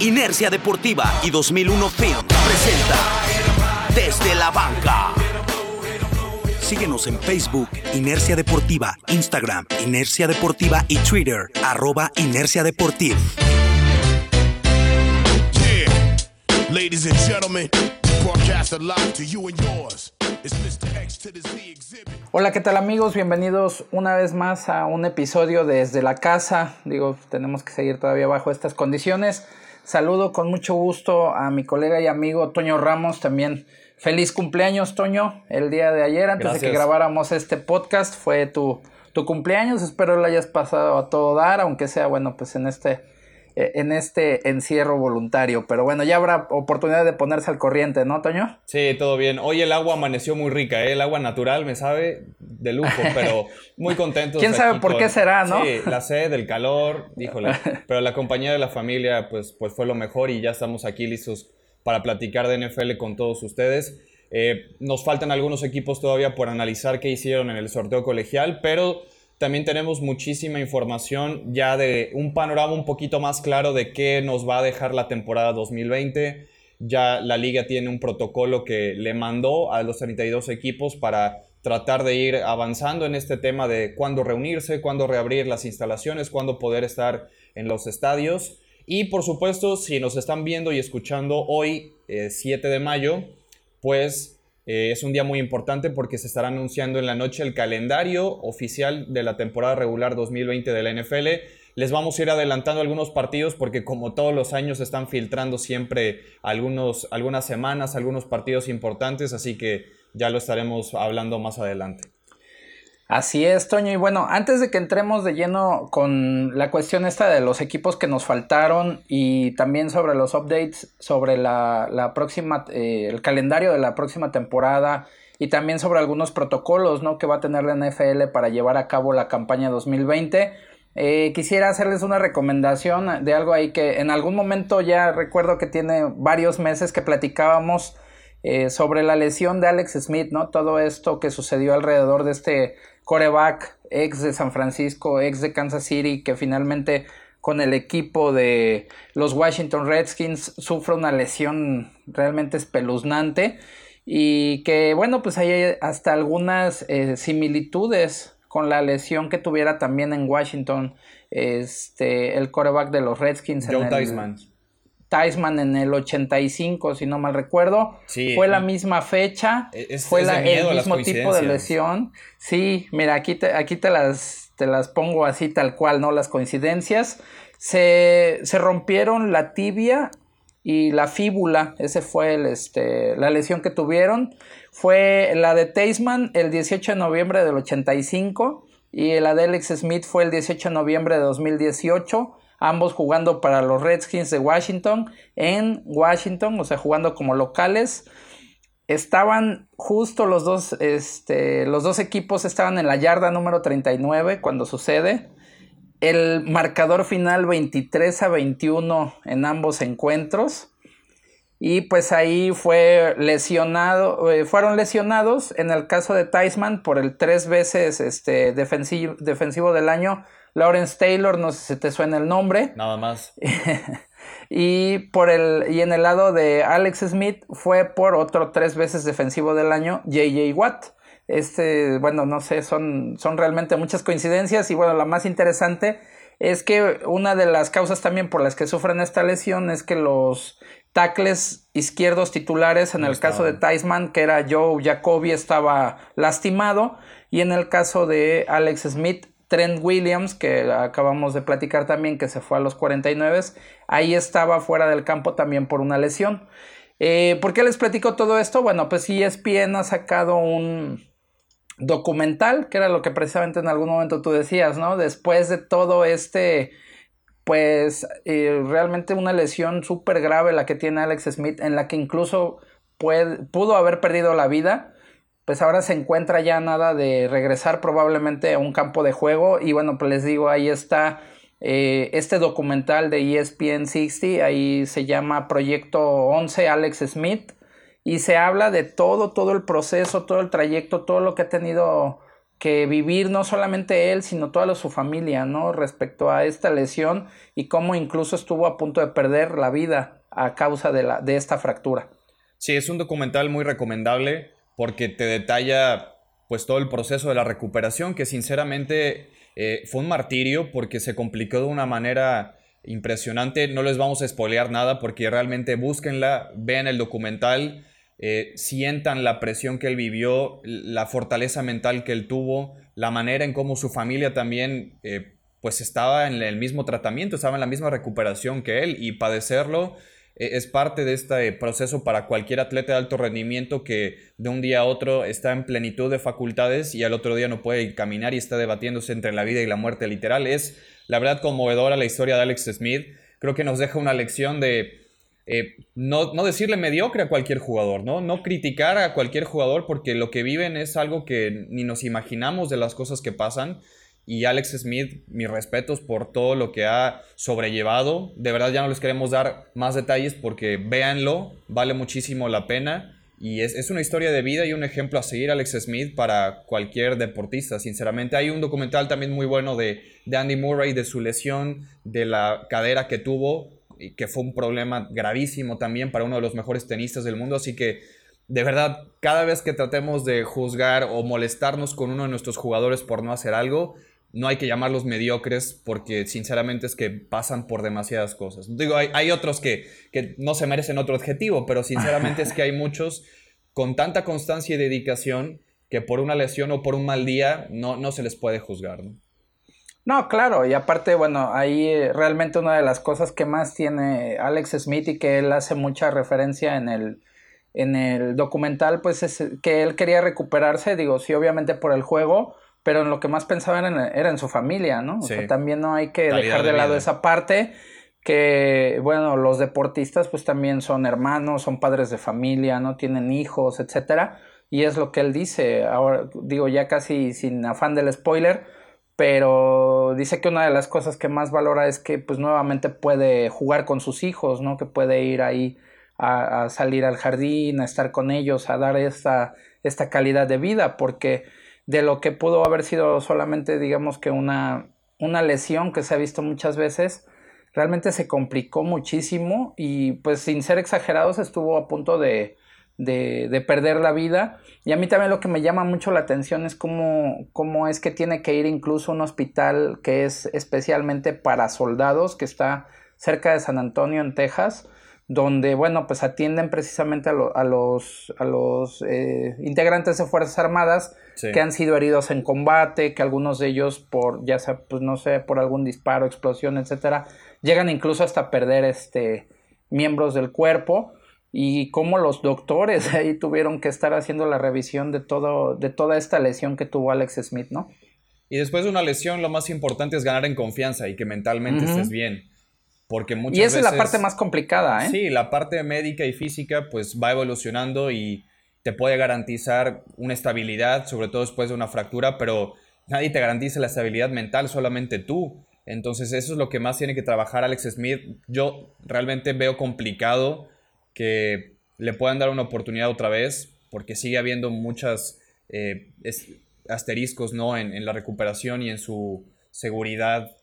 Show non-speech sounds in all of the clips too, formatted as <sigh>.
Inercia Deportiva y 2001 Film presenta Desde la Banca. Síguenos en Facebook, Inercia Deportiva, Instagram, Inercia Deportiva y Twitter, arroba Inercia Deportiva. Ladies and gentlemen, broadcast live to you and yours. It's Mr. X to the Z exhibit. Hola, ¿qué tal amigos? Bienvenidos una vez más a un episodio desde la casa. Digo, tenemos que seguir todavía bajo estas condiciones. Saludo con mucho gusto a mi colega y amigo Toño Ramos. También feliz cumpleaños, Toño. El día de ayer, antes de que grabáramos este podcast, fue tu, tu cumpleaños. Espero lo hayas pasado a todo dar, aunque sea, bueno, pues en este, en este encierro voluntario. Pero bueno, ya habrá oportunidad de ponerse al corriente, ¿no, Toño? Sí, todo bien. Hoy el agua amaneció muy rica, ¿eh? El agua natural me sabe de lujo, <laughs> pero muy contento. ¿Quién sabe por qué será, no? Sí, la sed, el calor, <laughs> híjole. Pero la compañía de la familia, pues, pues fue lo mejor y ya estamos aquí listos para platicar de NFL con todos ustedes. Eh, nos faltan algunos equipos todavía por analizar qué hicieron en el sorteo colegial, pero también tenemos muchísima información ya de un panorama un poquito más claro de qué nos va a dejar la temporada 2020. Ya la liga tiene un protocolo que le mandó a los 32 equipos para tratar de ir avanzando en este tema de cuándo reunirse, cuándo reabrir las instalaciones, cuándo poder estar en los estadios. Y por supuesto, si nos están viendo y escuchando hoy, eh, 7 de mayo, pues eh, es un día muy importante porque se estará anunciando en la noche el calendario oficial de la temporada regular 2020 de la NFL. Les vamos a ir adelantando algunos partidos porque como todos los años están filtrando siempre algunos, algunas semanas, algunos partidos importantes, así que ya lo estaremos hablando más adelante. Así es, Toño. Y bueno, antes de que entremos de lleno con la cuestión esta de los equipos que nos faltaron y también sobre los updates sobre la, la próxima, eh, el calendario de la próxima temporada y también sobre algunos protocolos ¿no? que va a tener la NFL para llevar a cabo la campaña 2020. eh, quisiera hacerles una recomendación de algo ahí que en algún momento ya recuerdo que tiene varios meses que platicábamos eh, sobre la lesión de Alex Smith, ¿no? Todo esto que sucedió alrededor de este coreback ex de San Francisco, ex de Kansas City, que finalmente con el equipo de los Washington Redskins sufre una lesión realmente espeluznante y que bueno, pues hay hasta algunas eh, similitudes con la lesión que tuviera también en Washington este el coreback de los Redskins en el-. Theismann en el 85, si no mal recuerdo. Sí, fue la eh, misma fecha, es- fue es la- el mismo tipo de lesión. Sí, mira, aquí te, aquí te las te las pongo así tal cual, ¿no? Las coincidencias. Se, se rompieron la tibia y la fíbula. Ese fue el, este, la lesión que tuvieron. Fue la de Teisman el 18 de noviembre del 85 y la de Alex Smith fue el 18 de noviembre de 2018. Ambos jugando para los Redskins de Washington en Washington, o sea, jugando como locales estaban justo los dos, este, los dos equipos estaban en la yarda número 39 cuando sucede. El marcador final 23 a 21 en ambos encuentros. Y pues ahí fue lesionado, eh, fueron lesionados en el caso de Theismann por el tres veces este, defensivo, defensivo del año, Lawrence Taylor, no sé si te suena el nombre. Nada más. <laughs> Y por el y en el lado de Alex Smith fue por otro tres veces defensivo del año, JJ Watt. Este, bueno, no sé, son, son realmente muchas coincidencias y bueno, la más interesante es que una de las causas también por las que sufren esta lesión es que los tackles izquierdos titulares, en No el caso de. Theismann, que era Joe Jacoby, estaba lastimado y en el caso de Alex Smith, Trent Williams, que acabamos de platicar también, que se fue a los 49, ahí estaba fuera del campo también por una lesión. Eh, ¿Por qué les platico todo esto? Bueno, pues ESPN ha sacado un documental, que era lo que precisamente en algún momento tú decías, ¿no? Después de todo este, pues eh, realmente una lesión súper grave la que tiene Alex Smith, en la que incluso puede, pudo haber perdido la vida pues ahora se encuentra ya nada de regresar probablemente a un campo de juego y bueno, pues les digo, ahí está eh, este documental de ESPN 60, ahí se llama Proyecto 11 Alex Smith y se habla de todo, todo el proceso, todo el trayecto, todo lo que ha tenido que vivir no solamente él, sino toda su familia, ¿no? Respecto a esta lesión y cómo incluso estuvo a punto de perder la vida a causa de, la, de esta fractura. Sí, es un documental muy recomendable porque te detalla pues todo el proceso de la recuperación que sinceramente eh, fue un martirio porque se complicó de una manera impresionante. No les vamos a spoilear nada porque realmente búsquenla, vean el documental eh, sientan la presión que él vivió, la fortaleza mental que él tuvo, la manera en cómo su familia también eh, pues estaba en el mismo tratamiento, estaba en la misma recuperación que él y padecerlo es parte de este proceso para cualquier atleta de alto rendimiento que de un día a otro está en plenitud de facultades y al otro día no puede caminar y está debatiéndose entre la vida y la muerte literal. Es la verdad conmovedora la historia de Alex Smith. Creo que nos deja una lección de eh, no, decirle mediocre a cualquier jugador, ¿no? No criticar a cualquier jugador porque lo que viven es algo que ni nos imaginamos de las cosas que pasan. Y Alex Smith, mis respetos por todo lo que ha sobrellevado. De verdad ya no les queremos dar más detalles porque véanlo, vale muchísimo la pena. Y es, una historia de vida y un ejemplo a seguir Alex Smith para cualquier deportista, sinceramente. Hay un documental también muy bueno de, de Andy Murray, de su lesión, de la cadera que tuvo que fue un problema gravísimo también para uno de los mejores tenistas del mundo. Así que, de verdad, cada vez que tratemos de juzgar o molestarnos con uno de nuestros jugadores por no hacer algo, no hay que llamarlos mediocres porque sinceramente es que pasan por demasiadas cosas. Digo, hay, otros que, que, no se merecen otro objetivo, pero sinceramente es que hay muchos con tanta constancia y dedicación que por una lesión o por un mal día no, no se les puede juzgar. ¿no? No, claro, y aparte, bueno, ahí eh, realmente una de las cosas que más tiene Alex Smith y que él hace mucha referencia en el, en el documental, pues es que él quería recuperarse, digo, sí, obviamente por el juego, pero en lo que más pensaba era en, era en su familia, ¿no? O sea, también no hay que dejar de, lado esa parte que, bueno, los deportistas pues también son hermanos, son padres de familia, ¿no? Tienen hijos, etcétera, y es lo que él dice, ahora digo ya casi sin afán del spoiler, pero dice que una de las cosas que más valora es que pues nuevamente puede jugar con sus hijos, ¿no? Que puede ir ahí a, salir al jardín, a estar con ellos, a dar esta, esta calidad de vida, porque de lo que pudo haber sido solamente, digamos que una, una lesión que se ha visto muchas veces, realmente se complicó muchísimo y pues sin ser exagerados estuvo a punto de, de, perder la vida. Y a mí también lo que me llama mucho la atención es cómo, cómo es que tiene que ir incluso a un hospital que es especialmente para soldados, que está cerca de San Antonio, en Texas, donde, bueno, pues atienden precisamente a, los, a los eh, integrantes de Fuerzas Armadas que han sido heridos en combate, que algunos de ellos por, ya sea, pues no sé, por algún disparo, explosión, etcétera, llegan incluso hasta perder este miembros del cuerpo y cómo los doctores ahí tuvieron que estar haciendo la revisión de, todo, de toda esta lesión que tuvo Alex Smith, ¿no? Y después de una lesión, lo más importante es ganar en confianza y que mentalmente estés bien. Porque muchas y esa es la parte más complicada, ¿eh? Sí, la parte médica y física pues va evolucionando y te puede garantizar una estabilidad, sobre todo después de una fractura, pero nadie te garantiza la estabilidad mental, solamente tú. Entonces eso es lo que más tiene que trabajar Alex Smith. Yo realmente veo complicado que le puedan dar una oportunidad otra vez, porque sigue habiendo muchas eh, asteriscos ¿no? En, la recuperación y en su seguridad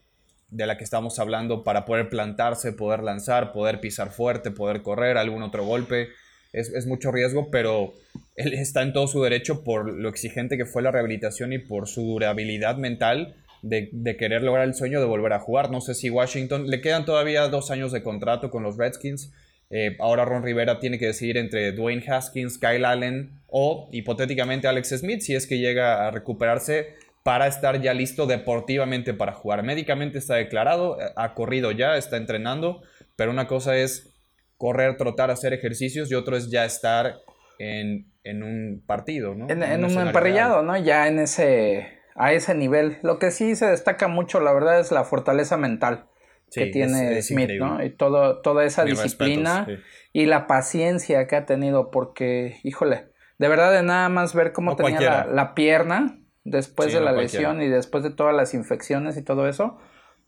de la que estamos hablando para poder plantarse, poder lanzar, poder pisar fuerte, poder correr, algún otro golpe. Es, mucho riesgo, pero él está en todo su derecho por lo exigente que fue la rehabilitación y por su durabilidad mental de, de, querer lograr el sueño de volver a jugar. No sé si Washington le quedan todavía dos años de contrato con los Redskins. Eh, ahora Ron Rivera tiene que decidir entre Dwayne Haskins, Kyle Allen o hipotéticamente Alex Smith si es que llega a recuperarse para estar ya listo deportivamente para jugar. Médicamente está declarado, ha corrido ya, está entrenando, pero una cosa es correr, trotar, hacer ejercicios y otro es ya estar en, un partido, ¿no? En, un emparrillado, ¿no? Ya en ese, a ese nivel. Lo que sí se destaca mucho, la verdad, es la fortaleza mental que tiene Smith, ¿no? Y todo, toda esa disciplina y la paciencia que ha tenido, porque, híjole, de verdad de nada más ver cómo tenía la, pierna después de la lesión y después de todas las infecciones y todo eso,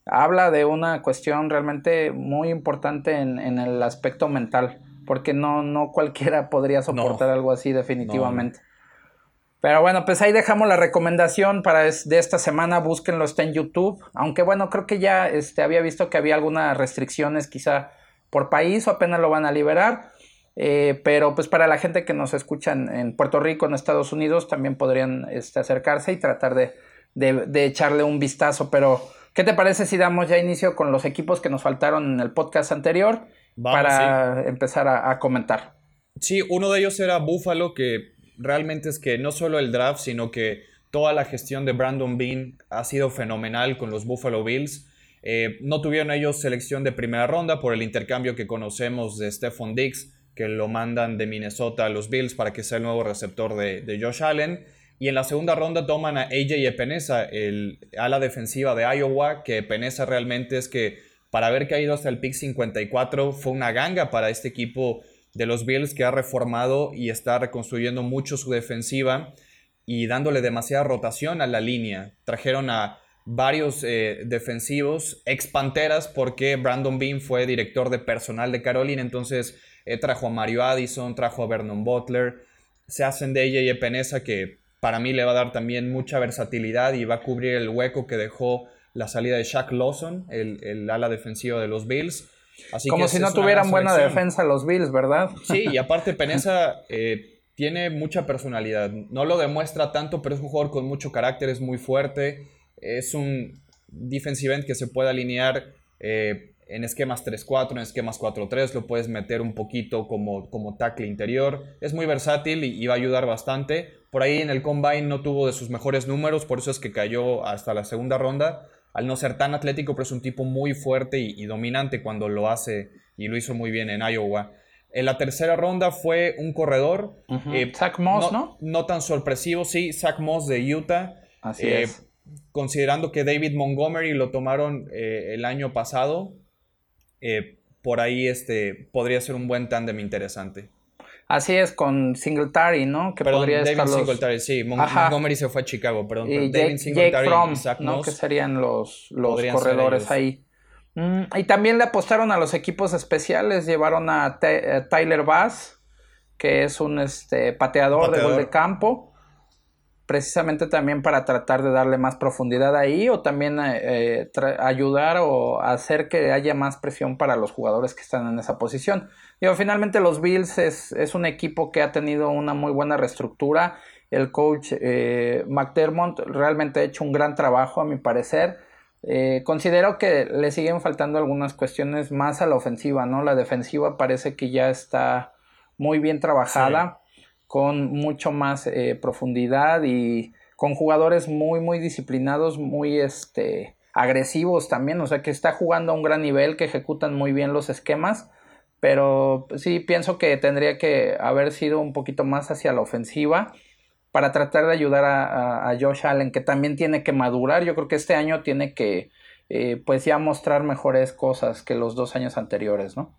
habla de una cuestión realmente muy importante en, el aspecto mental, porque no, no cualquiera podría soportar algo así definitivamente. Pero bueno, pues ahí dejamos la recomendación para de esta semana, búsquenlo, está en YouTube. Aunque bueno, creo que ya este, había visto que había algunas restricciones quizá por país o apenas lo van a liberar. Eh, pero pues para la gente que nos escucha en, Puerto Rico, en Estados Unidos, también podrían este, acercarse y tratar de, de, echarle un vistazo. Pero, ¿qué te parece si damos ya inicio con los equipos que nos faltaron en el podcast anterior para empezar a, a comentar? Sí, uno de ellos era Buffalo, que realmente es que no solo el draft, sino que toda la gestión de Brandon Bean ha sido fenomenal con los Buffalo Bills. Eh, no tuvieron ellos selección de primera ronda por el intercambio que conocemos de Stephon Diggs, que lo mandan de Minnesota a los Bills para que sea el nuevo receptor de, Josh Allen. Y en la segunda ronda toman a AJ Epenesa, el ala defensiva de Iowa, que Epenesa realmente es que para haber caído hasta el pick 54 fue una ganga para este equipo de los Bills que ha reformado y está reconstruyendo mucho su defensiva y dándole demasiada rotación a la línea. Trajeron a varios eh, defensivos ex Panteras porque Brandon Bean fue director de personal de Carolina, entonces eh, trajo a Mario Addison, trajo a Vernon Butler, se hacen de ella y Epenesa que para mí le va a dar también mucha versatilidad y va a cubrir el hueco que dejó la salida de Shaq Lawson, el, el ala defensiva de los Bills. Como si no tuvieran buena defensa los Bills, ¿verdad? Sí, y <laughs> aparte Peneza eh, tiene mucha personalidad. No lo demuestra tanto, pero es un jugador con mucho carácter, es muy fuerte. Es un defensive end que se puede alinear eh, en esquemas 3-4, en esquemas 4-3. Lo puedes meter un poquito como, como tackle interior. Es muy versátil y, y va a ayudar bastante. Por ahí en el combine no tuvo de sus mejores números, por eso es que cayó hasta la segunda ronda al no ser tan atlético, pero es un tipo muy fuerte y, dominante cuando lo hace y lo hizo muy bien en Iowa. En la tercera ronda fue un corredor. Eh, Zach Moss, ¿no? ¿no? tan sorpresivo, sí, Zach Moss de Utah. Así eh, es. Considerando que David Montgomery lo tomaron eh, el año pasado, por ahí este, podría ser un buen tándem interesante. Así es, con Singletary, ¿no? Que podría David estar los... Singletary, sí. Montgomery se fue a Chicago, perdón. Y David Singletary Jake ¿no? Que serían los, los corredores ahí. Mm, y también le apostaron a los equipos especiales. Llevaron a eh, Tyler Bass, que es un este, pateador, de gol de campo precisamente también para tratar de darle más profundidad ahí o también eh, eh, ayudar o hacer que haya más presión para los jugadores que están en esa posición. Finalmente los Bills es, un equipo que ha tenido una muy buena reestructura. El coach eh, McDermott realmente ha hecho un gran trabajo a mi parecer. considero que le siguen faltando algunas cuestiones más a la ofensiva, ¿no? La defensiva parece que ya está muy bien trabajada con mucho más eh, profundidad y con jugadores muy, muy disciplinados, muy este, agresivos también, o sea que está jugando a un gran nivel, que ejecutan muy bien los esquemas, pero sí pienso que tendría que haber sido un poquito más hacia la ofensiva para tratar de ayudar a, Josh Allen, que también tiene que madurar, yo creo que este año tiene que eh, pues ya mostrar mejores cosas que los dos años anteriores, ¿no?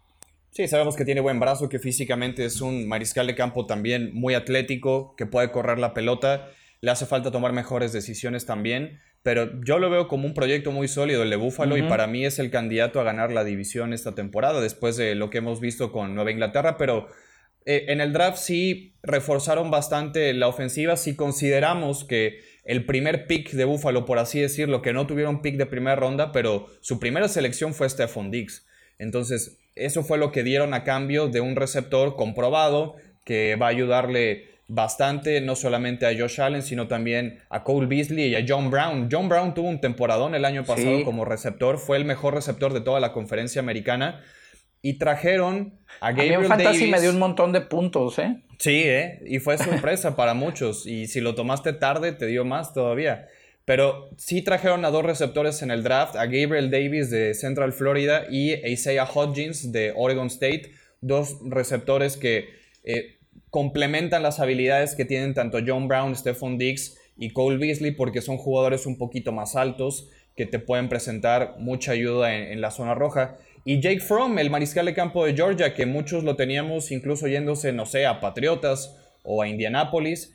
Sí, sabemos que tiene buen brazo, que físicamente es un mariscal de campo también muy atlético, que puede correr la pelota. Le hace falta tomar mejores decisiones también, pero yo lo veo como un proyecto muy sólido el de Búfalo y para mí es el candidato a ganar la división esta temporada, después de lo que hemos visto con Nueva Inglaterra, pero eh, en el draft sí reforzaron bastante la ofensiva si consideramos que el primer pick de Búfalo, por así decirlo, que no tuvieron pick de primera ronda, pero su primera selección fue Stephon Diggs. Entonces, eso fue lo que dieron a cambio de un receptor comprobado que va a ayudarle bastante, no solamente a Josh Allen, sino también a Cole Beasley y a John Brown. John Brown tuvo un temporadón el año pasado como receptor, fue el mejor receptor de toda la conferencia americana. Y trajeron a Gabriel a Fantasy me dio un montón de puntos, ¿eh? Sí, ¿eh? Y fue sorpresa para muchos. Y si lo tomaste tarde, te dio más todavía. Pero sí trajeron a dos receptores en el draft, a Gabriel Davis de Central Florida y Isaiah Hodgins de Oregon State, dos receptores que eh, complementan las habilidades que tienen tanto John Brown, Stephon Diggs y Cole Beasley porque son jugadores un poquito más altos que te pueden presentar mucha ayuda en, en la zona roja. Y Jake Fromm, el mariscal de campo de Georgia, que muchos lo teníamos incluso yéndose, no sé, a Patriotas o a Indianapolis,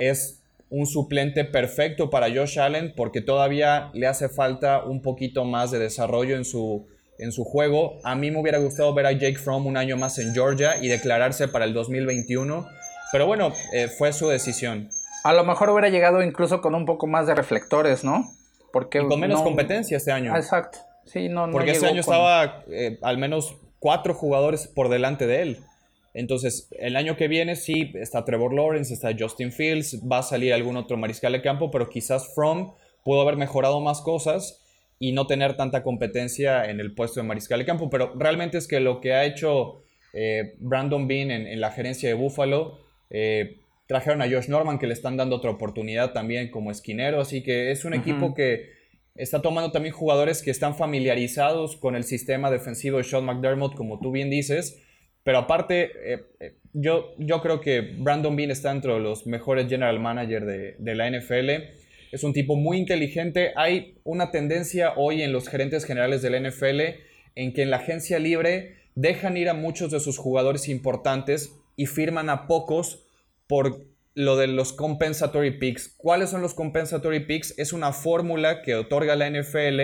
es un suplente perfecto para Josh Allen porque todavía le hace falta un poquito más de desarrollo en su, en su juego. A mí me hubiera gustado ver a Jake Fromm un año más en Georgia y declararse para el 2021, pero bueno, eh, fue su decisión. A lo mejor hubiera llegado incluso con un poco más de reflectores, ¿no? Porque con menos competencia este año. Exacto. Sí, no, Porque este año estaba eh, al menos cuatro jugadores por delante de él. Entonces, el año que viene sí está Trevor Lawrence, está Justin Fields, va a salir algún otro mariscal de campo, pero quizás From pudo haber mejorado más cosas y no tener tanta competencia en el puesto de mariscal de campo. Pero realmente es que lo que ha hecho eh, Brandon Bean en, la gerencia de Buffalo, eh, trajeron a Josh Norman que le están dando otra oportunidad también como esquinero, así que es un equipo que está tomando también jugadores que están familiarizados con el sistema defensivo de Sean McDermott, como tú bien dices. Pero aparte, eh, yo, yo creo que Brandon Bean está entre los mejores general manager de, de la NFL es un tipo muy inteligente. Hay una tendencia hoy en los gerentes generales de la NFL en que en la agencia libre dejan ir a muchos de sus jugadores importantes y firman a pocos por lo de los compensatory picks. ¿Cuáles son los compensatory picks? Es una fórmula que otorga la NFL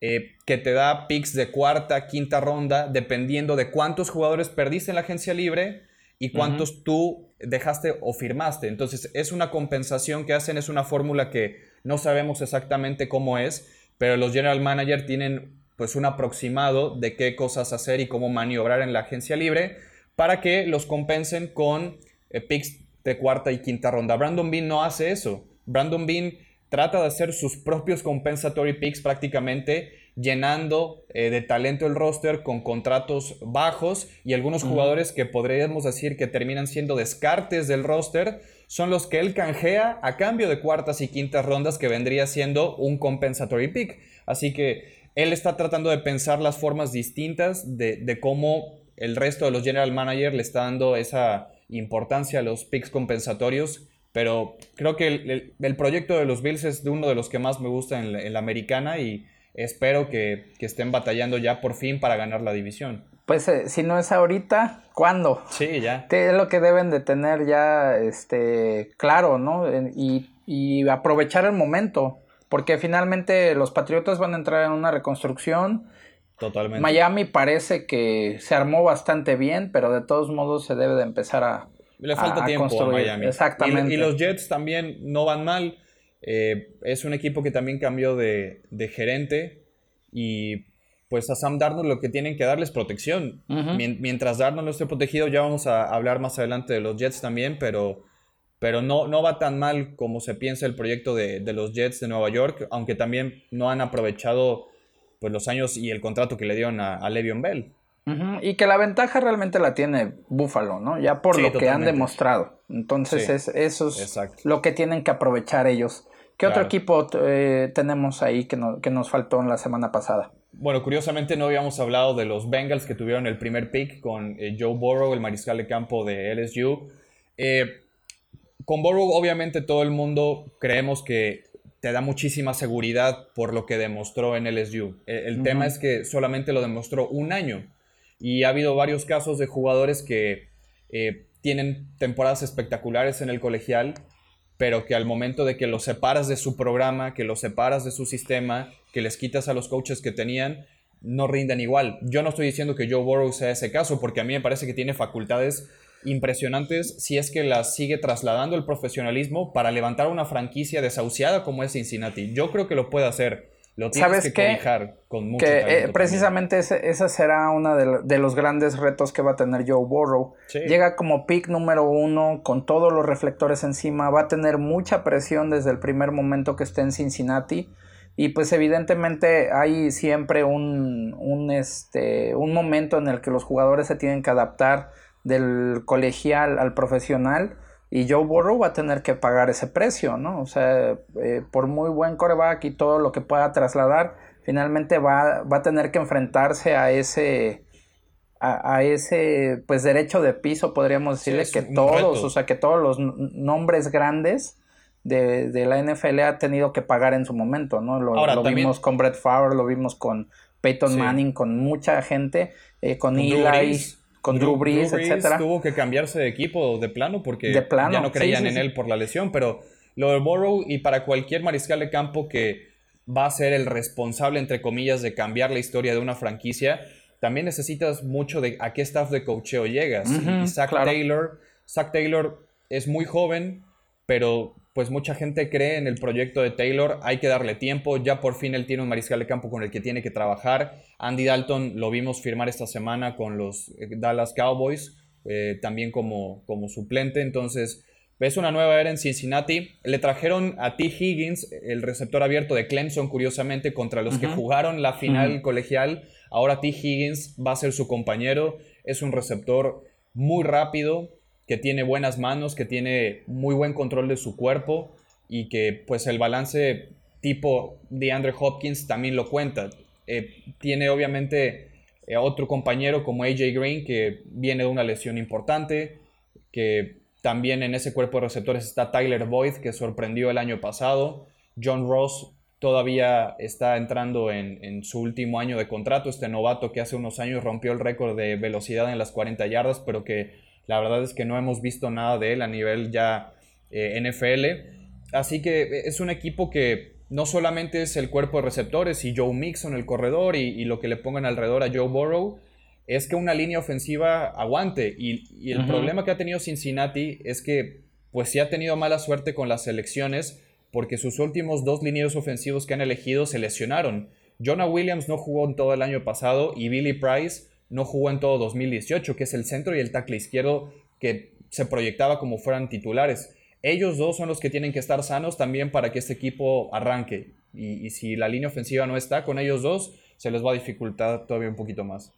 eh, que te da picks de cuarta, quinta ronda, dependiendo de cuántos jugadores perdiste en la agencia libre y cuántos tú dejaste o firmaste. Entonces es una compensación que hacen, es una fórmula que no sabemos exactamente cómo es, pero los general manager tienen pues un aproximado de qué cosas hacer y cómo maniobrar en la agencia libre para que los compensen con eh, picks de cuarta y quinta ronda. Brandon Bean no hace eso. Brandon Bean trata de hacer sus propios compensatory picks prácticamente llenando eh, de talento el roster con contratos bajos y algunos jugadores que podríamos decir que terminan siendo descartes del roster son los que él canjea a cambio de cuartas y quintas rondas que vendría siendo un compensatory pick. Así que él está tratando de pensar las formas distintas de, cómo el resto de los general managers le está dando esa importancia a los picks compensatorios pero creo que el, proyecto de los Bills es de uno de los que más me gusta en la americana y espero que, estén batallando ya por fin para ganar la división. Pues eh, si no es ahorita, ¿cuándo? Sí, ya. Es lo que deben de tener ya este, claro, ¿no? Y, y aprovechar el momento, porque finalmente los Patriotas van a entrar en una reconstrucción. Totalmente. Miami parece que se armó bastante bien, pero de todos modos se debe de empezar a, le falta tiempo a Miami. Exactamente. y, los Jets también no van mal. Eh, es un equipo que también cambió de, gerente y pues a Sam Darnold lo que tienen que darles protección. Mientras Darnold no esté protegido, ya vamos a hablar más adelante de los Jets también, pero, pero no, no va tan mal como se piensa el proyecto de, los Jets de Nueva York, aunque también no han aprovechado pues, los años y el contrato que le dieron a, a Le'Veon Bell. Y que la ventaja realmente la tiene Buffalo, ¿no? Ya por lo que han demostrado. Entonces es, eso es lo que tienen que aprovechar ellos. ¿Qué otro equipo eh, tenemos ahí que, que, nos faltó en la semana pasada? Bueno, curiosamente no habíamos hablado de los Bengals que tuvieron el primer pick con eh, Joe Burrow, el mariscal de campo de LSU. Eh, con Burrow, obviamente, todo el mundo creemos que te da muchísima seguridad por lo que demostró en LSU. El, tema es que solamente lo demostró un año. Y ha habido varios casos de jugadores que tienen temporadas espectaculares en el colegial pero que al momento de que los separas de su programa, que los separas de su sistema, que les quitas a los coaches que tenían, no rinden igual. Yo no estoy diciendo que Joe Burrow sea ese caso, porque a mí me parece que tiene facultades impresionantes si es que las sigue trasladando el profesionalismo para levantar una franquicia desahuciada como es Cincinnati. Yo creo que lo puede hacer. Lo tienes que cobijar con mucho que, eh, Precisamente ese, será uno de, los grandes retos que va a tener Joe Burrow. Llega como pick número uno, con todos los reflectores encima, va a tener mucha presión desde el primer momento que esté en Cincinnati. Y pues evidentemente hay siempre un, un, este, un momento en el que los jugadores se tienen que adaptar del colegial al profesional y Joe Burrow va a tener que pagar ese precio, ¿no? O sea, eh, por muy buen coreback y todo lo que pueda trasladar, finalmente va, a tener que enfrentarse a ese, a, ese, pues, derecho de piso, podríamos decirle, que todos, o sea, que todos los nombres grandes de, la NFL ha tenido que pagar en su momento, ¿no? Lo, vimos con Brett Favre, lo vimos con Peyton Manning, con mucha gente, eh, con, Eli con Drew, Brees, etcétera. Tuvo que cambiarse de equipo de plano porque ya no creían en él por la lesión, pero lo de Burrow y para cualquier mariscal de campo que va a ser el responsable, entre comillas, de cambiar la historia de una franquicia, también necesitas mucho de a qué staff de coacheo llegas. y Zach Taylor, Zach Taylor es muy joven, pero pues mucha gente cree en el proyecto de Taylor, hay que darle tiempo, ya por fin él tiene un mariscal de campo con el que tiene que trabajar. Andy Dalton lo vimos firmar esta semana con los eh, Dallas Cowboys, eh, también como, como suplente, entonces es una nueva era en Cincinnati. Le trajeron a T. Higgins, el receptor abierto de Clemson, curiosamente, contra los que jugaron la final colegial. Ahora T. Higgins va a ser su compañero. Es un receptor muy rápido, que tiene buenas manos, que tiene muy buen control de su cuerpo y que pues el balance tipo de Andre Hopkins también lo cuenta. Eh, tiene obviamente eh, otro compañero como AJ Green que viene de una lesión importante, que también en ese cuerpo de receptores está Tyler Boyd que sorprendió el año pasado, John Ross todavía está entrando en, en, su último año de contrato, este novato que hace unos años rompió el récord de velocidad en las 40 yardas, pero que la verdad es que no hemos visto nada de él a nivel ya eh, NFL. Así que eh, es un equipo que no solamente es el cuerpo de receptores y Joe Mixon el corredor y, lo que le pongan alrededor a Joe Burrow, es que una línea ofensiva aguante. Y, el problema que ha tenido Cincinnati es que pues sí ha tenido mala suerte con las elecciones porque sus últimos dos linieros ofensivos que han elegido se lesionaron. Jonah Williams no jugó en todo el año pasado y Billy Price no jugó en todo 2018, que es el centro y el tackle izquierdo que se proyectaba como fueran titulares. Ellos dos son los que tienen que estar sanos también para que este equipo arranque. Y, si la línea ofensiva no está con ellos dos, se les va a dificultar todavía un poquito más.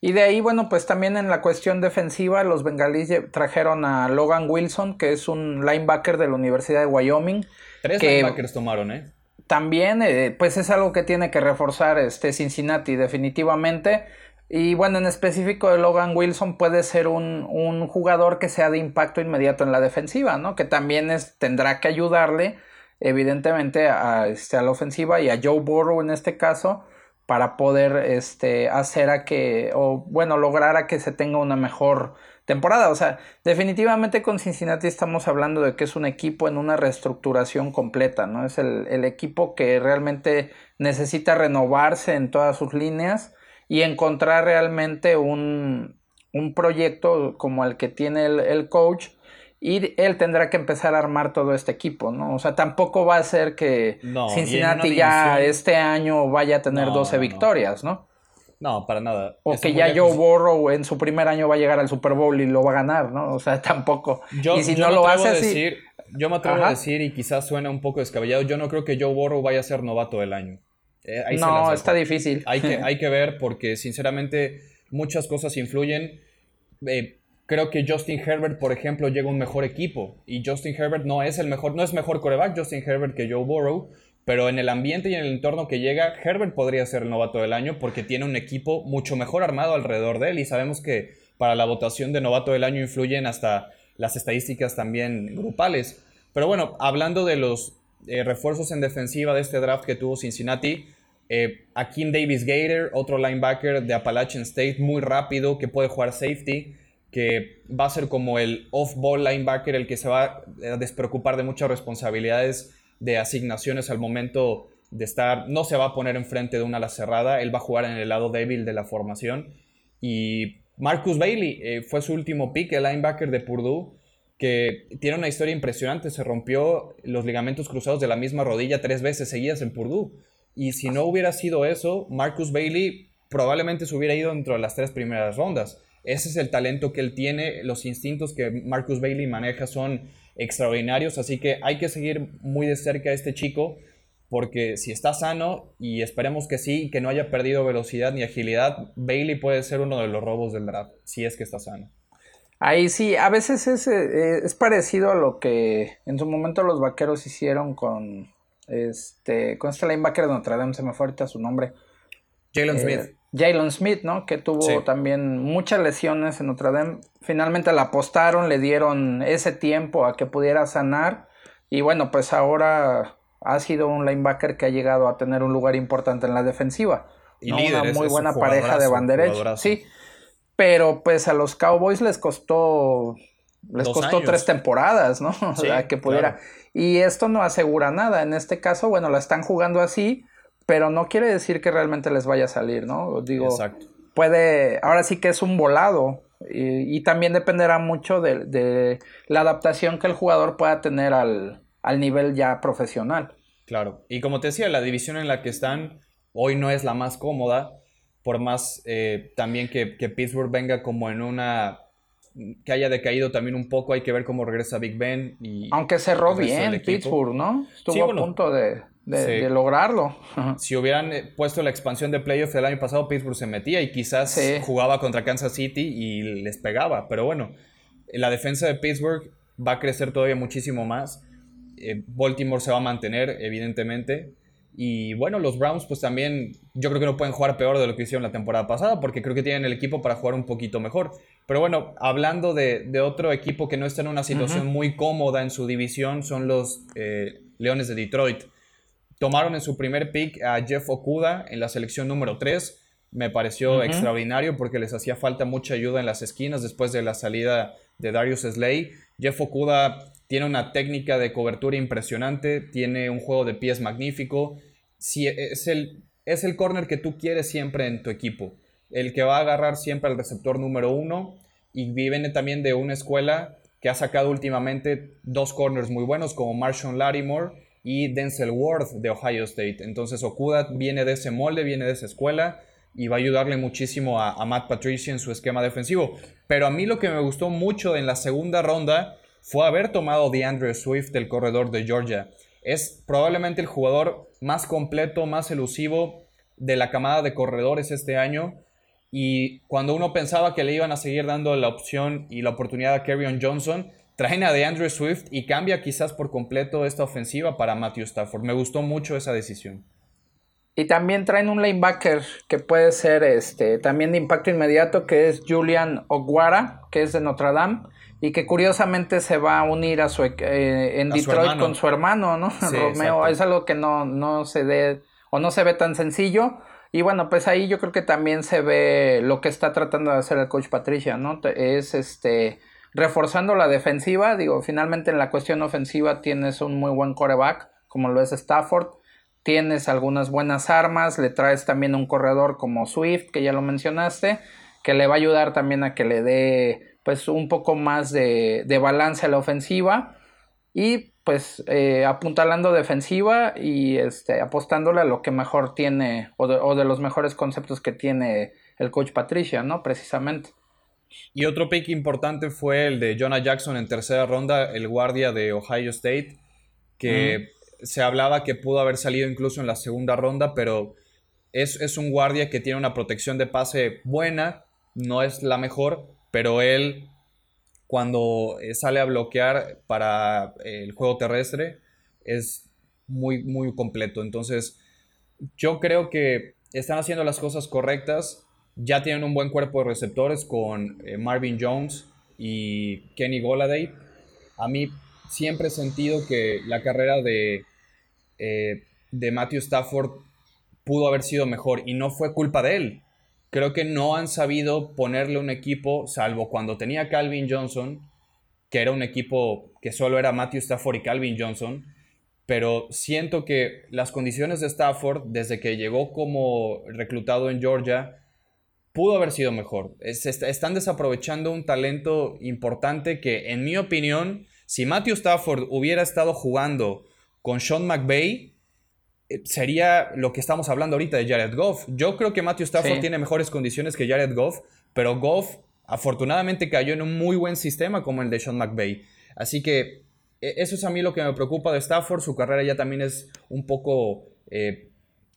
Y de ahí, bueno, pues también en la cuestión defensiva, los bengalíes trajeron a Logan Wilson, que es un linebacker de la Universidad de Wyoming. Tres linebackers tomaron, ¿eh? También, eh, pues es algo que tiene que reforzar este Cincinnati, definitivamente. Y bueno, en específico de Logan Wilson puede ser un, jugador que sea de impacto inmediato en la defensiva, ¿no? Que también es, tendrá que ayudarle, evidentemente, a, este, a la ofensiva y a Joe Burrow en este caso, para poder este, hacer a que, o bueno, lograr a que se tenga una mejor temporada. O sea, definitivamente con Cincinnati estamos hablando de que es un equipo en una reestructuración completa, ¿no? Es el, el equipo que realmente necesita renovarse en todas sus líneas y encontrar realmente un, proyecto como el que tiene el, coach y él tendrá que empezar a armar todo este equipo, ¿no? O sea, tampoco va a ser que Cincinnati ya este año vaya a tener 12 victorias, ¿no. No, para nada. O que ya Joe Burrow en su primer año va a llegar al Super Bowl y lo va a ganar, ¿no? O sea, <laughs> tampoco. Yo, y si no lo hace así... Yo me atrevo a decir, y quizás suena un poco descabellado, yo no creo que Joe Burrow vaya a ser novato del año. Eh, no, está difícil. Hay que, <laughs> hay que ver porque sinceramente muchas cosas influyen. Eh, creo que Justin Herbert, por ejemplo, llega a un mejor equipo y Justin Herbert no es el mejor, no es mejor coreback Justin Herbert que Joe Burrow, pero en el ambiente y en el entorno que llega, Herbert podría ser el novato del año porque tiene un equipo mucho mejor armado alrededor de él y sabemos que para la votación de novato del año influyen hasta las estadísticas también grupales. Pero bueno, hablando de los eh, refuerzos en defensiva de este draft que tuvo Cincinnati. Eh, Akin Davis Gator, otro linebacker de Appalachian State, muy rápido, que puede jugar safety, que va a ser como el off-ball linebacker, el que se va a despreocupar de muchas responsabilidades de asignaciones al momento de estar, no se va a poner enfrente de una ala cerrada, él va a jugar en el lado débil de la formación. Y Marcus Bailey eh, fue su último pick, el linebacker de Purdue que tiene una historia impresionante. Se rompió los ligamentos cruzados de la misma rodilla tres veces seguidas en Purdue. Y si no hubiera sido eso, Marcus Bailey probablemente se hubiera ido dentro de las tres primeras rondas. Ese es el talento que él tiene, los instintos que Marcus Bailey maneja son extraordinarios, así que hay que seguir muy de cerca a este chico, porque si está sano, y esperemos que sí, que no haya perdido velocidad ni agilidad, Bailey puede ser uno de los robos del draft, si es que está sano. Ahí sí, a veces es, eh, es, parecido a lo que en su momento los vaqueros hicieron con este con este linebacker de Notre Dame, se me fue ahorita su nombre. Jalen eh, Smith. Jalen Smith, ¿no? Que tuvo también muchas lesiones en Notre Dame. Finalmente la apostaron, le dieron ese tiempo a que pudiera sanar. Y bueno, pues ahora ha sido un linebacker que ha llegado a tener un lugar importante en la defensiva. Y Una muy buena pareja de banderecho. Sí pero pues a los Cowboys les costó les costó tres temporadas, ¿no? <laughs> o sea, que pudiera. Y esto no asegura nada. En este caso, bueno, la están jugando así, pero no quiere decir que realmente les vaya a salir, ¿no? Digo, Exacto. puede, ahora sí que es un volado, Y, también dependerá mucho de, la adaptación que el jugador pueda tener al, nivel ya profesional. Claro, y como te decía, la división en la que están hoy no es la más cómoda, por más eh, también que, que Pittsburgh venga como en una que haya decaído también un poco, hay que ver cómo regresa Big Ben. Y Aunque cerró bien Pittsburgh, ¿no? Estuvo a punto de, lograrlo. <laughs> Si hubieran eh, puesto la expansión de playoff el año pasado, Pittsburgh se metía y quizás jugaba contra Kansas City y les pegaba. Pero bueno, la defensa de Pittsburgh va a crecer todavía muchísimo más. Eh, Baltimore se va a mantener, evidentemente. Y bueno, los Browns pues también yo creo que no pueden jugar peor de lo que hicieron la temporada pasada porque creo que tienen el equipo para jugar un poquito mejor. Pero bueno, hablando de, otro equipo que no está en una situación muy cómoda en su división son los eh, Leones de Detroit. Tomaron en su primer pick a Jeff Okuda en la selección número 3. Me pareció extraordinario porque les hacía falta mucha ayuda en las esquinas después de la salida de Darius Slay. Jeff Okuda tiene una técnica de cobertura impresionante, tiene un juego de pies magnífico. Si es, el, es el corner que tú quieres siempre en tu equipo. El que va a agarrar siempre al receptor número uno. Y viene también de una escuela que ha sacado últimamente dos corners muy buenos como Marshall Lattimore y Denzel Worth de Ohio State. Entonces Okuda viene de ese molde, viene de esa escuela y va a ayudarle muchísimo a, Matt Patricia en su esquema defensivo. Pero a mí lo que me gustó mucho en la segunda ronda fue haber tomado de Andrew Swift, el corredor de Georgia. Es probablemente el jugador más completo, más elusivo de la camada de corredores este año. Y cuando uno pensaba que le iban a seguir dando la opción y la oportunidad a Kerryon Johnson, traen a Andrew Swift y cambia quizás por completo esta ofensiva para Matthew Stafford. Me gustó mucho esa decisión. Y también traen un linebacker que puede ser este, también de impacto inmediato, que es Julian Oguara, que es de Notre Dame y que curiosamente se va a unir a su eh, en Detroit con su hermano, ¿no? <laughs> Romeo, es algo que no, no se ve o no se ve tan sencillo. Y bueno, pues ahí yo creo que también se ve lo que está tratando de hacer el coach Patricia, ¿no? Es este reforzando la defensiva, digo, finalmente en la cuestión ofensiva tienes un muy buen coreback, como lo es Stafford, tienes algunas buenas armas, le traes también un corredor como Swift, que ya lo mencionaste, que le va a ayudar también a que le dé pues un poco más de, balance a la ofensiva y pues eh, apuntalando defensiva y este, apostándole a lo que mejor tiene o de, los mejores conceptos que tiene el coach Patricia, ¿no? Precisamente. Y otro pick importante fue el de Jonah Jackson en tercera ronda, el guardia de Ohio State, que se hablaba que pudo haber salido incluso en la segunda ronda, pero es, es un guardia que tiene una protección de pase buena, no es la mejor, pero él cuando eh, sale a bloquear para eh, el juego terrestre es muy, muy completo. Entonces, yo creo que están haciendo las cosas correctas. Ya tienen un buen cuerpo de receptores con eh, Marvin Jones y Kenny Goladay. A mí siempre he sentido que la carrera de, de Matthew Stafford pudo haber sido mejor y no fue culpa de él creo que no han sabido ponerle un equipo, salvo cuando tenía Calvin Johnson, que era un equipo que solo era Matthew Stafford y Calvin Johnson, pero siento que las condiciones de Stafford, desde que llegó como reclutado en Georgia, pudo haber sido mejor. están desaprovechando un talento importante que, en mi opinión, si Matthew Stafford hubiera estado jugando con Sean McVay, eh, sería lo que estamos hablando ahorita de Jared Goff. Yo creo que Matthew Stafford tiene mejores condiciones que Jared Goff, pero Goff afortunadamente cayó en un muy buen sistema como el de Sean McVay. Así que e, eso es a mí lo que me preocupa de Stafford. Su carrera ya también es un poco... Eh,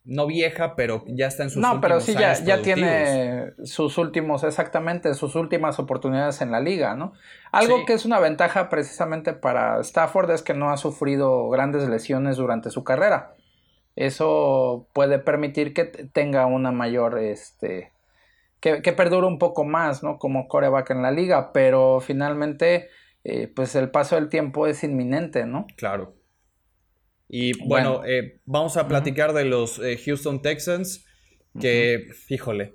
no vieja, pero ya está en sus no, pero sí, ya, ya, tiene sus últimos, exactamente, sus últimas oportunidades en la liga, ¿no? Algo que es una ventaja precisamente para Stafford es que no ha sufrido grandes lesiones durante su carrera. Eso puede permitir que tenga una mayor, este, que, que perdure un poco más, ¿no? Como coreback en la liga, pero finalmente, eh, pues el paso del tiempo es inminente, ¿no? Claro. Y bueno, eh, vamos a platicar de los eh, Houston Texans, que, híjole,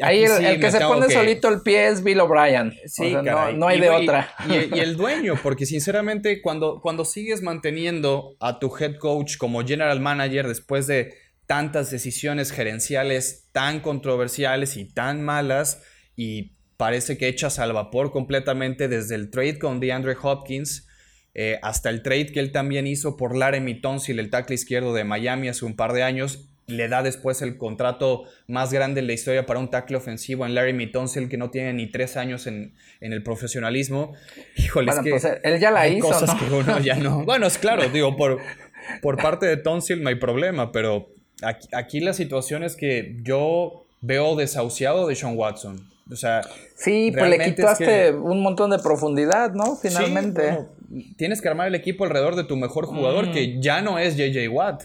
Ahí el, que se pone solito el pie es Bill O'Brien. Sí, no, hay de otra. Y, el <laughs> dueño, porque sinceramente cuando, cuando sigues manteniendo a tu head coach como general manager después de tantas decisiones gerenciales tan controversiales y tan malas y parece que echas al vapor completamente desde el trade con DeAndre Hopkins eh, hasta el trade que él también hizo por Laramie Tonsil, el tackle izquierdo de Miami hace un par de años. Le da después el contrato más grande en la historia para un tackle ofensivo en Larry Tonsil, que no tiene ni tres años en, el profesionalismo. Híjole, es que pues él ya la hizo. Cosas que uno ya no. <laughs> Bueno, es claro, digo, por, por parte de Tonsil no hay problema, pero aquí, aquí la situación es que yo veo desahuciado de Sean Watson. O sea, sí, pues le quitaste un montón de profundidad, ¿no? Finalmente. tienes que armar el equipo alrededor de tu mejor jugador, mm. que ya no es JJ Watt.